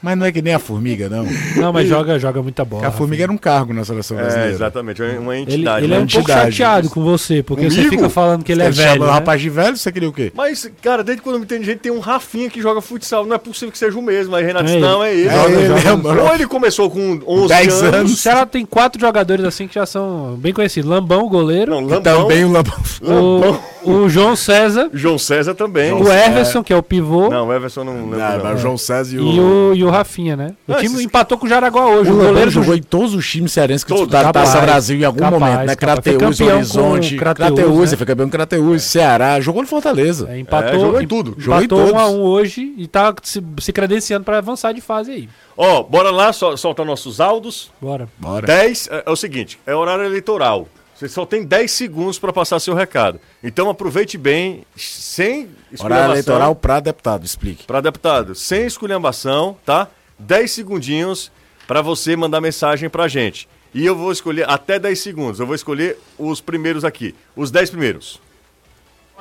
Mas não é que nem a formiga, não. Não, mas joga, joga muita bola. A formiga era um cargo na seleção É, brasileira. exatamente, é uma Ele, entidade. ele é né? um pouco entidade. chateado com você, porque você Comigo? fica falando que ele é Ele velho. chama o né? rapaz de velho, você queria o quê? Mas, cara, desde quando eu me entendo gente, tem um Rafinha que joga futsal. Não é possível que seja o mesmo. Aí Renato É ele. não, é ele. É Joga- ele, joga- é. Ou ele começou com 11 10 anos. anos. O Ceará tem quatro jogadores assim que já são bem conhecidos. Lambão, o goleiro. Não, Lambão, também o Lambão. Lambão. O, o João César. João César também. o Everson, que é o pivô. Não, o Everson não lembro. Não, não. o João César e o. E o, e o Rafinha, né? O Ah, time esses- empatou com o Jaraguá hoje. O O, goleiro jogou jogou em todos os times cearenses que disputaram Taça Brasil em algum capaz, momento, né? capaz. Crateus, Horizonte, Crateus, Crateus, né? foi campeão com Crateus, Ceará, jogou no Fortaleza. É, empatou, É, jogou em em- tudo. Jogou em Empatou todos. 1 a 1 hoje e tá se, se credenciando para avançar de fase aí. Ó, bora lá, sol- solta nossos áudios. Bora. Bora. 10 é, é o seguinte, é horário eleitoral. Você só tem 10 segundos para passar seu recado. Então aproveite bem, sem Horário eleitoral pra deputado, explique. Para deputado, sem esculhambação, tá? 10 segundinhos para você mandar mensagem pra gente. E eu vou escolher até 10 segundos. Eu vou escolher os primeiros aqui. Os 10 primeiros.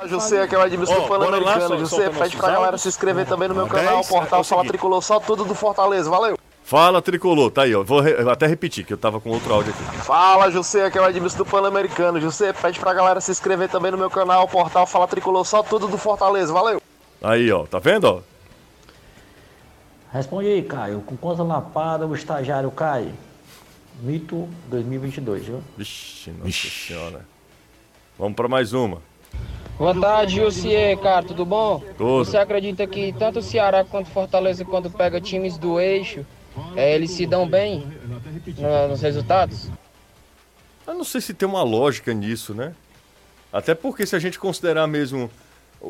José, aqui é o Edmilson lá, Pan-Americano. José, pede pra galera se inscrever também no meu canal, 10, o portal é Fala. Tricolor, só tudo do Fortaleza, valeu. Fala, Tricolor. Tá aí, ó. Vou, re- eu vou até repetir, que eu tava com outro áudio aqui. Fala, José, aqui é o Edmilson do Pan-Americano. José, pede pra galera se inscrever também no meu canal, o portal Fala Tricolor, só tudo do Fortaleza, valeu. Aí, ó. Tá vendo, ó? Responde aí, Caio. Com quantas lapadas o estagiário cai? Mito 2022, viu? Vixe, nossa senhora. Vamos pra mais uma. Boa tarde, Jussier, cara, tudo bom? Tudo. Você acredita que tanto o Ceará quanto o Fortaleza, quando pega times do eixo, é, eles se dão bem no- nos resultados? Eu não sei se tem uma lógica nisso, né? Até porque se a gente considerar mesmo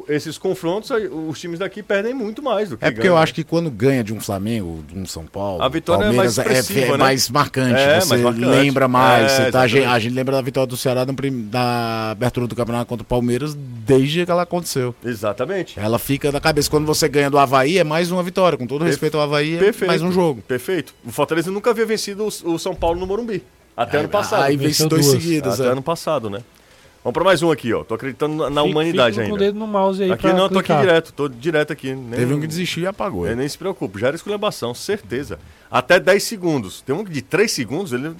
esses confrontos, aí os times daqui perdem muito mais do que É porque ganham, eu acho que quando ganha de um Flamengo, de um São Paulo, A vitória é mais Palmeiras expressiva, é, né? mais marcante. É, você mais marcante. lembra mais. É, você tá- a, gente, a gente lembra da vitória do Ceará no prim- na abertura do campeonato contra o Palmeiras desde que ela aconteceu. Exatamente. Ela fica na cabeça. Quando você ganha do Havaí, é mais uma vitória. Com todo Perfe- respeito ao Havaí, é Perfeito. mais um jogo. Perfeito. O Fortaleza nunca havia vencido o, o São Paulo no Morumbi. Até ano passado. Aí vence Venceu dois duas. seguidas. Até é. ano passado, né? Vamos pra mais um aqui, ó. Tô acreditando na, Fica- humanidade fica com o ainda. dedo no mouse aí Aqui pra não, tô aqui clicar. direto, tô direto aqui. Nem, Teve um que desistiu e apagou. É, nem se preocupe, já era esculhambação, certeza. Até 10 segundos. Tem um de 3 segundos, ele.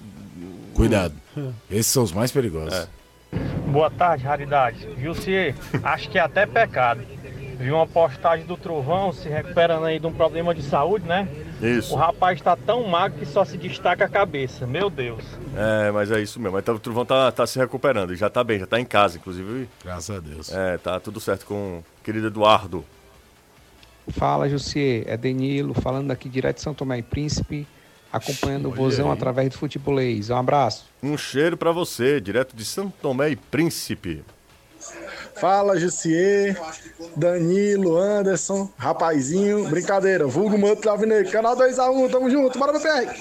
Cuidado. Esses são os mais perigosos. É. Boa tarde, Raridade. Jussier, acho que é até pecado. Vi uma postagem do Trovão se recuperando aí de um problema de saúde, né? Isso. O rapaz tá tão magro que só se destaca a cabeça. Meu Deus. É, mas é isso mesmo. Mas tá- o Truvão tá, tá se recuperando. e Já tá bem, já tá em casa, inclusive. Graças a Deus. É, tá tudo certo com o querido Eduardo. Fala, Jussier. É Danilo, falando aqui direto de São Tomé e Príncipe, acompanhando o Vozão através do Futebolês. Um abraço. Um cheiro pra você, direto de Santo Tomé e Príncipe. Fala, Jussier, Danilo, Anderson, rapazinho, brincadeira, vulgo Manto Alvinegro, canal 2x1, tamo junto, bora meu PR.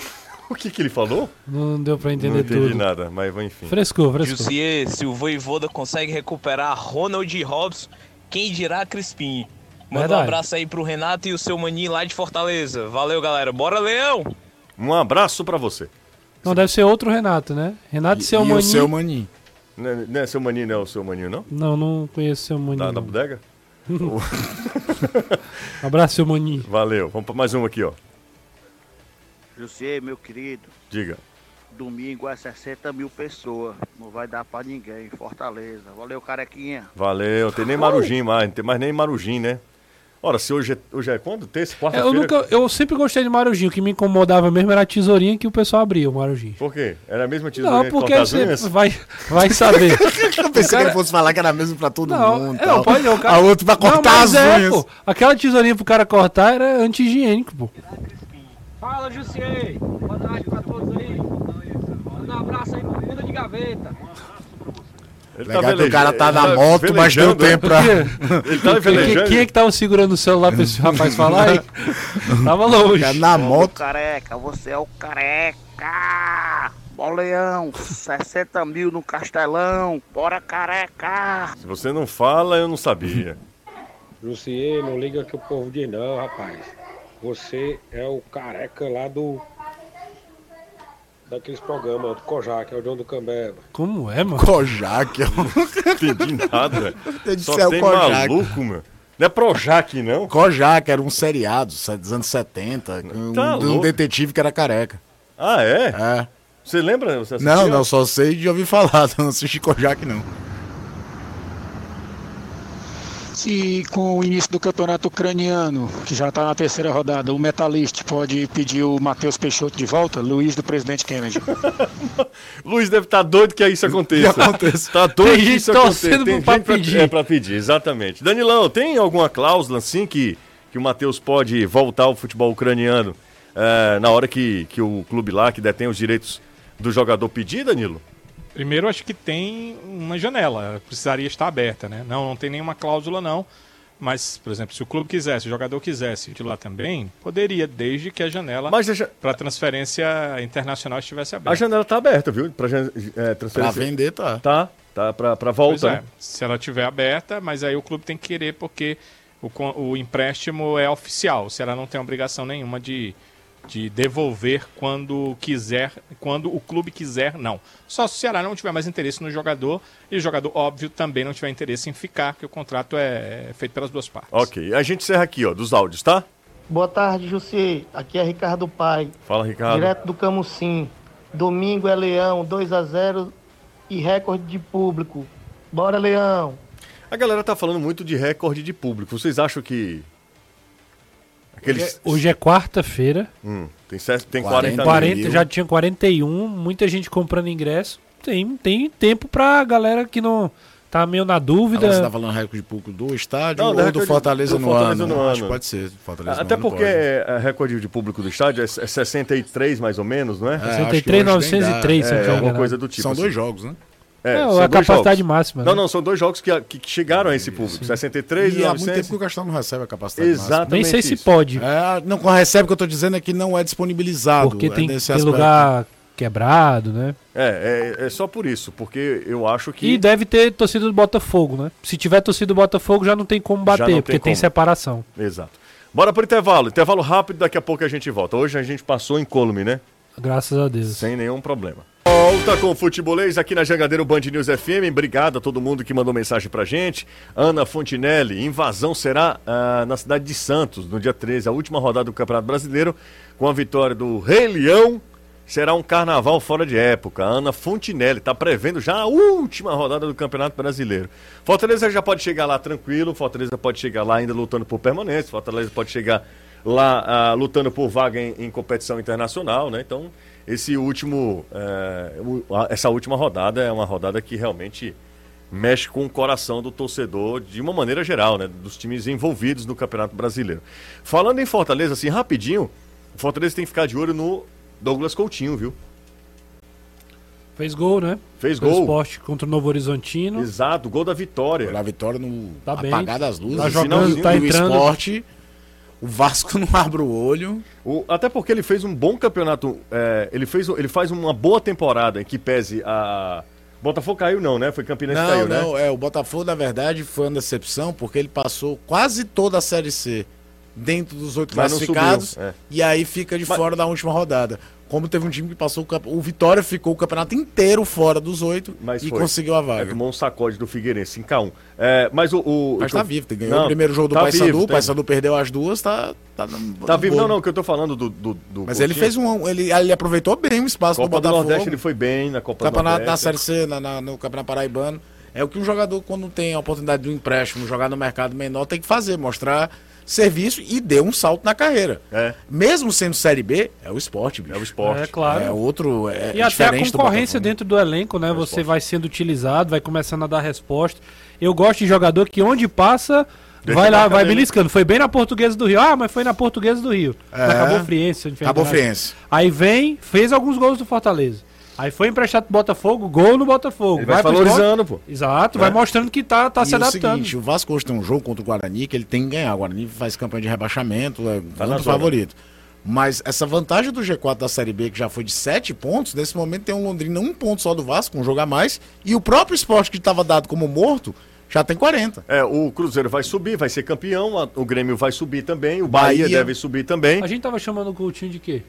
O que que ele falou? Não deu pra Não entender entendi tudo. nada, mas enfim. Frescou, frescou. Jussier, se o Voivoda consegue recuperar Ronald Robson, quem dirá Crispim? Manda Verdade. um abraço aí pro Renato e o seu maninho lá de Fortaleza. Valeu, galera. Bora, Leão! Um abraço pra você. Não, deve ser outro Renato, né? Renato e, seu e maninho. o seu maninho. Não é, não é seu maninho, não é o seu maninho, não? Não, não conheço seu maninho. Da, da não. bodega? Abraço, seu maninho. Valeu. Vamos pra mais um aqui, ó. José, meu querido, Diga. domingo é 60 mil pessoas. Não vai dar pra ninguém. Fortaleza. Valeu, carequinha. Valeu. Tem nem Marujim mais, não tem mais nem Marujim, né? Ora, se hoje é, hoje é quando? Terça, É, eu, quarta-feira? nunca, eu sempre gostei de Marujinho. O que me incomodava mesmo era a tesourinha que o pessoal abria, o Marujinho. Por quê? Era a mesma tesourinha Não, que porque você vai, vai saber. Eu pensei que ele fosse falar que era mesmo pra todo Não, mundo. é, não, tal. pode não, cara. A outra pra cortar Não, mas as é, unhas. pô. Aquela tesourinha pro cara cortar era anti-higiênico, pô. Fala, Jussier. Boa tarde pra todos aí. Manda um abraço aí pro Bunda de Gaveta. Ele Legal que o cara tá na moto, mas deu velejando, né? tempo pra... Ele tá Quem, velejando. quem é que tava segurando o celular pra esse rapaz falar aí? Tava longe. Cara, na moto. careca, você é o careca. Boleão, 60 mil no Castelão. Bora, careca. Se você não fala, eu não sabia. Jussier, não liga que o povo diz não, rapaz. Você é o careca lá do... Daqueles programas do Kojak, é o João do Cambeba. Como é, mano? Kojak. eu Não entendi nada. Ele Só é o tem Kojak. maluco, meu. Não é Projac, não? Kojak era um seriado dos anos 70. Um, Tá de um louco. detetive que era careca. Ah, é? É. Você lembra? Você Não, não, só sei de ouvir falar. Não assisti Kojak, não. Se com o início do campeonato ucraniano, que já está na terceira rodada, o Metalist pode pedir o Matheus Peixoto de volta, Luiz do presidente Kennedy. Luiz deve estar doido que isso aconteça. Que aconteça. Tá doido Tem que gente isso torcendo aconteça. Tem pra gente pra pedir. É, pra pedir, exatamente. Danilão, tem alguma cláusula assim que, que o Matheus pode voltar ao futebol ucraniano é, na hora que, que o clube lá, que detém os direitos do jogador pedir, Danilo? Primeiro, acho que tem uma janela, precisaria estar aberta, né? Não, não tem nenhuma cláusula, não. Mas, por exemplo, se o clube quisesse, o jogador quisesse de lá também, poderia, desde que a janela a, para transferência internacional estivesse a aberta. janela tá aberta, viu? Pra, jan- é, Pra transferência. vender, tá. Tá, tá Pois volta. é, né? se ela estiver aberta, mas aí o clube tem que querer porque o, o empréstimo é oficial. Se ela não tem obrigação nenhuma de, de devolver quando quiser, quando o clube quiser, não. Só se o Ceará não tiver mais interesse no jogador e o jogador, óbvio, também não tiver interesse em ficar, porque o contrato é feito pelas duas partes. Ok, a gente encerra aqui, ó, dos áudios, tá? Boa tarde, Jussi. Aqui é Ricardo Pai. Fala, Ricardo. Direto do Camusim. Domingo é Leão, 2 a 0 e recorde de público. Bora, Leão. A galera tá falando muito de recorde de público. Vocês acham que. Aqueles... Hoje é quarta-feira. Hum, tem, tem 40, 40, mil. já tinha 41, muita gente comprando ingresso. Tem, tem tempo pra galera que não tá meio na dúvida. Você tá falando recorde de público do estádio Não, ou do Fortaleza, do no, Fortaleza ano? no Acho que ano. pode ser. Fortaleza Até no ano porque pode. é, recorde de público do estádio é, é 63 mais ou menos, não é? É, acho que hoje nem dá. 903, se eu não é, tiver alguma enganado. coisa do tipo. São assim. dois jogos, né? É, são a capacidade jogos. máxima, Não, né? não, são dois jogos que, que chegaram a esse público. 63 E e há muito 900. tempo que o Castelo não recebe a capacidade Exatamente Nem sei se isso. pode. É, não recebe, o que eu tô dizendo é que não é disponibilizado. Porque é tem, tem lugar quebrado, né? É, é, é só por isso, porque eu acho que. E deve ter torcida do Botafogo, né? Se tiver torcida do Botafogo, já não tem como bater, não tem porque tem como. separação. Exato. Bora pro intervalo. Intervalo rápido, daqui a pouco a gente volta. Hoje a gente passou incólume, né? Graças a Deus. Sem nenhum problema. Volta com o Futebolês aqui na Jangadeiro Band News FM. Obrigado a todo mundo que mandou mensagem pra gente. Ana Fontinelli, invasão será ah, na cidade de Santos, no dia 13, a última rodada do Campeonato Brasileiro, com a vitória do Rei Leão. Será um carnaval fora de época. Ana Fontinelli está prevendo já a última rodada do Campeonato Brasileiro. Fortaleza já pode chegar lá tranquilo, Fortaleza pode chegar lá ainda lutando por permanência, Fortaleza pode chegar lá ah, lutando por vaga em, em competição internacional, né? Então, esse último, a- essa última rodada é uma rodada que realmente mexe com o coração do torcedor de uma maneira geral, né? Dos times envolvidos no Campeonato Brasileiro. Falando em Fortaleza, assim, rapidinho, o Fortaleza tem que ficar de olho no Douglas Coutinho, viu? Fez gol, né? Fez gol. esporte contra o Novo Horizontino. Exato, gol da vitória. A vitória no Tá apagar das luzes. Tá jogando, tá do entrando. esporte. O Vasco não abre o olho. O- até porque ele fez um bom campeonato. é, ele, fez, ele faz uma boa temporada em que pese a. Botafogo caiu, não, né? Foi Campinense Não, caiu, não, né? é, o Botafogo, na verdade, foi uma decepção, porque ele passou quase toda a Série C dentro dos oito Mas classificados, subiu, é. e aí fica de Mas- fora da última rodada. Como teve um time que passou o, o Vitória ficou o campeonato inteiro fora dos oito Mas e foi. conseguiu a É, vaga. tomou um sacode do Figueirense, 5x1. É, mas o. o Mas o- tá vivo, tem- ganhou Não, o primeiro jogo do tá Paysandu, vivo, o Paysandu perdeu as duas, tá Tá, Tá vivo, não, não, que eu tô falando do. do, do Mas ele fez um. Ele, ele aproveitou bem o espaço Copa do Botafogo. Nordeste ele foi bem na Copa Campeonato do na Nordeste. Série C, na, na- no Campeonato Paraibano. É o que um jogador, quando tem a oportunidade de um empréstimo, jogar no mercado menor, tem que fazer, mostrar serviço e deu um salto na carreira. É. Mesmo sendo Série B, é o esporte, bicho. É o esporte. É claro. É outro. É e até a diferente do concorrência Botafogo. dentro do elenco, né? Você vai sendo utilizado, vai começando a dar resposta. Eu gosto de jogador que onde passa, Deixa vai lá, vai beliscando. Foi bem na Portuguesa do Rio. Ah, mas foi na Portuguesa do Rio. É. Na Cabo Friense. onde fez Cabo a barragem. Friense. Aí vem, fez alguns gols do Fortaleza. Aí foi emprestado pro Botafogo, gol no Botafogo. Ele vai pro valorizando, pô. Exato, É. vai mostrando que tá, tá e se o adaptando. seguinte, o Vasco hoje tem um jogo contra o Guarani que ele tem que ganhar. O Guarani faz campanha de rebaixamento, é Tá muito favorito. Mas essa vantagem do G4 da Série B, que já foi de 7 pontos, nesse momento tem um Londrina um ponto só do Vasco, um jogo a mais. E o próprio esporte que estava dado como morto já tem 40. É, o Cruzeiro vai subir, vai ser campeão, a- o Grêmio vai subir também, o Bahia, Bahia. deve subir também. A gente tava chamando o Coutinho de quê?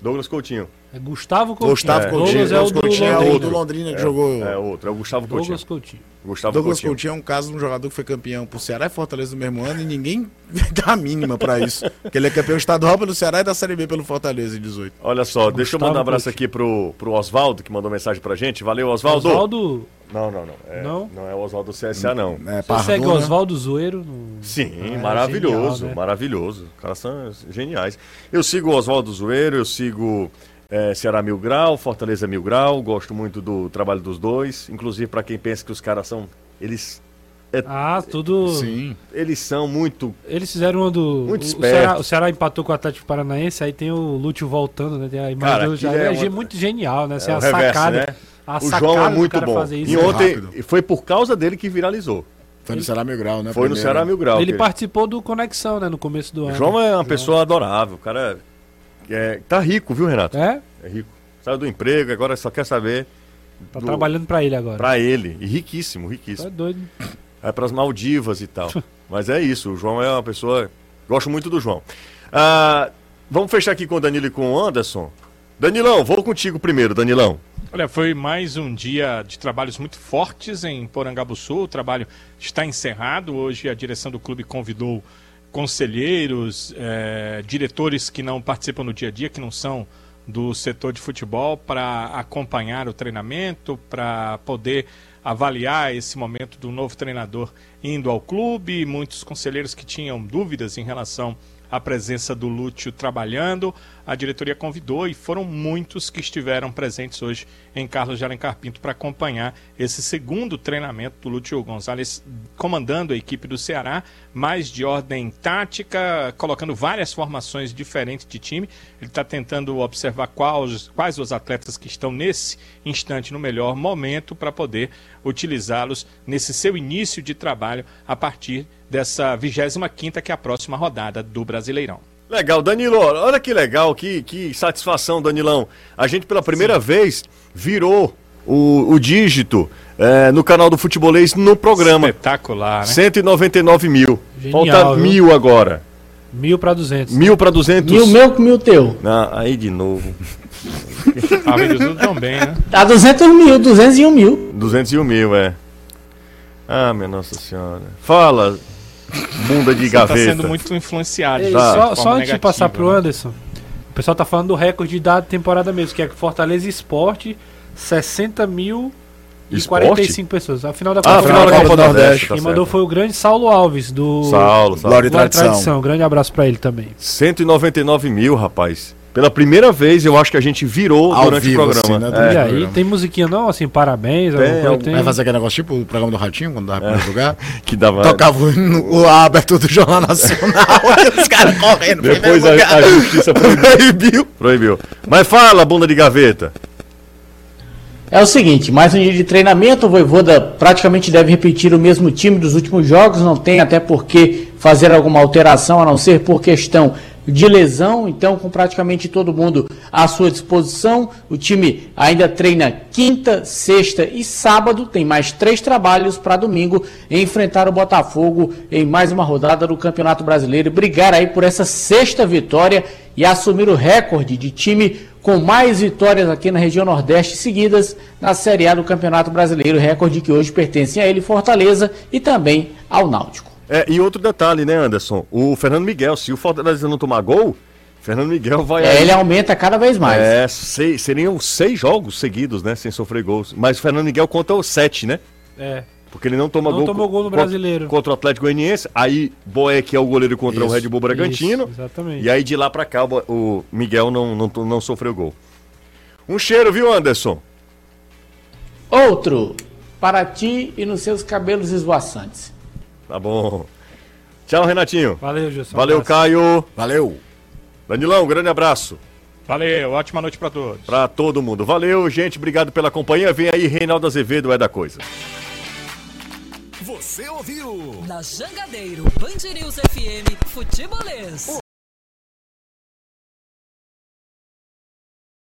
Douglas Coutinho. É Gustavo Coutinho. Gustavo Coutinho. Douglas é o do Coutinho é Londrina. o do Londrina que É, jogou. É outro, é o Gustavo Coutinho. Douglas Coutinho. Gustavo Douglas Coutinho. Coutinho é um caso de um jogador que foi campeão por Ceará e Fortaleza no mesmo ano e ninguém dá a mínima pra isso. Porque ele é campeão estadual pelo Ceará e da Série B pelo Fortaleza em 18. Olha só, deixa eu mandar um Gustavo abraço Coutinho. aqui pro, pro Oswaldo, que mandou mensagem pra gente. Valeu, Oswaldo. Oswaldo. Não, não, não. É, Não? não? é o Oswaldo do CSA, não. É, Você segue o Oswaldo Zoeiro? no- Sim, É, maravilhoso, genial, né? maravilhoso. Os caras são geniais. Eu sigo o Oswaldo Zoeiro, eu sigo é, Ceará Mil Grau, Fortaleza Mil Grau, gosto muito do trabalho dos dois. Inclusive, pra quem pensa que os caras são. Eles. é- Ah, tudo. Sim. Eles são muito. Eles fizeram uma do. Muito o. Ceará, o Ceará empatou com o Atlético Paranaense, aí tem o Lúcio voltando, né? Tem a imagem Cara, do é é, uma- muito genial, né? Assim, é a sacada. né? A o João é muito bom. isso E é ontem rápido. foi por causa dele que viralizou. Foi no Ceará Mil Grau, né? Foi no primeiro. Ceará Mil Grau. Ele que- participou do Conexão, né? No começo do O ano. João é uma pessoa adorável, o cara é, tá rico, viu, Renato? É? É rico. Saiu do emprego, agora só quer saber Tá do- trabalhando pra ele agora. pra ele. E riquíssimo, Tá riquíssimo. doido. Vai pras Maldivas e tal. Mas é isso, o João é uma pessoa. Gosto muito do João. Ah, vamos fechar aqui com o Danilo e com o Anderson. Danilão, vou contigo primeiro, Danilão. Olha, foi mais um dia de trabalhos muito fortes em Porangabuçu. O trabalho está encerrado. Hoje a direção do clube convidou conselheiros, eh, diretores que não participam no dia a dia, que não são do setor de futebol, para acompanhar o treinamento, para poder avaliar esse momento do novo treinador indo ao clube. Muitos conselheiros que tinham dúvidas em relação à presença do Lúcio trabalhando. A diretoria convidou e foram muitos que estiveram presentes hoje em Carlos de Alencar Pinto para acompanhar esse segundo treinamento do Lúcio Gonzalez, comandando a equipe do Ceará, mais de ordem tática, colocando várias formações diferentes de time. Ele está tentando observar quais, quais os atletas que estão nesse instante no melhor momento para poder utilizá-los nesse seu início de trabalho a partir dessa 25ª que é a próxima rodada do Brasileirão. Legal, Danilo, olha que legal, que, que satisfação, Danilão. A gente pela primeira Sim. vez virou o, o dígito é, no canal do Futebolês no programa. Espetacular, né? 199 mil. Genial, Falta viu? mil agora. Mil para 200. Mil para 200. Mil meu com mil teu. Ah, aí de novo. ah, tudo também, né? Dá 200 mil, 201 mil. 201 mil, é. Ah, minha Nossa Senhora. Fala, Bunda de Você tá gaveta. Tá sendo muito influenciado. Ei, tá. Só, só antes de passar pro né? Anderson, o pessoal tá falando do recorde da temporada mesmo, que é Fortaleza Esporte, 60 mil e Esporte? 45 pessoas. A final da Copa, ah, final da Copa do Nordeste. Nordeste. Tá Quem mandou foi o grande Saulo Alves, do Saulo, Saulo. Glória e Tradição. Tradição. Grande abraço para ele também. 199 mil, rapaz. Pela primeira vez, eu acho que a gente virou Ao durante vivo, o programa. Assim, né? é. E aí, tem musiquinha não, assim, parabéns. Tem, algum... tem... Vai fazer aquele negócio tipo o programa do Ratinho, quando dava é. lugar? que dava... Tocava o, a abertura do Jornal Nacional, os caras correndo. Depois a, a, justiça proibiu. proibiu. Mas fala, bunda de gaveta. É o seguinte, mais um dia de treinamento, o Voivoda praticamente deve repetir o mesmo time dos últimos jogos, não tem até por que fazer alguma alteração, a não ser por questão de lesão, então com praticamente todo mundo à sua disposição. O time ainda treina quinta, sexta e sábado. Tem mais três trabalhos para domingo enfrentar o Botafogo em mais uma rodada do Campeonato Brasileiro. Brigar aí por essa sexta vitória e assumir o recorde de time com mais vitórias aqui na região Nordeste seguidas na Série A do Campeonato Brasileiro. Recorde que hoje pertence a ele, Fortaleza, e também ao Náutico. É, e outro detalhe, né, Anderson? O Fernando Miguel, se o Fortaleza não tomar gol, Fernando Miguel vai. É, aí... ele aumenta cada vez mais. É, seis, seriam seis jogos seguidos, né? Sem sofrer gols. Mas o Fernando Miguel conta os sete, né? É. Porque ele não toma não gol. tomou gol no contra, brasileiro. Contra o Atlético Goianiense. Aí Boé, que é o goleiro contra isso, o Red Bull Bragantino. Isso, exatamente. E aí de lá pra cá o Miguel não, não, não sofreu gol. Um cheiro, viu, Anderson? Outro para ti e nos seus cabelos esvoaçantes. Tá bom. Tchau, Renatinho. Valeu, Gilson. Valeu, Caio. Valeu. Danilão, um grande abraço. Valeu, ótima noite para todos. Para todo mundo. Valeu, gente. Obrigado pela companhia. Vem aí, Reinaldo Azevedo é da coisa. Você ouviu? Na Jangadeiro, Band News FM, Futebolês.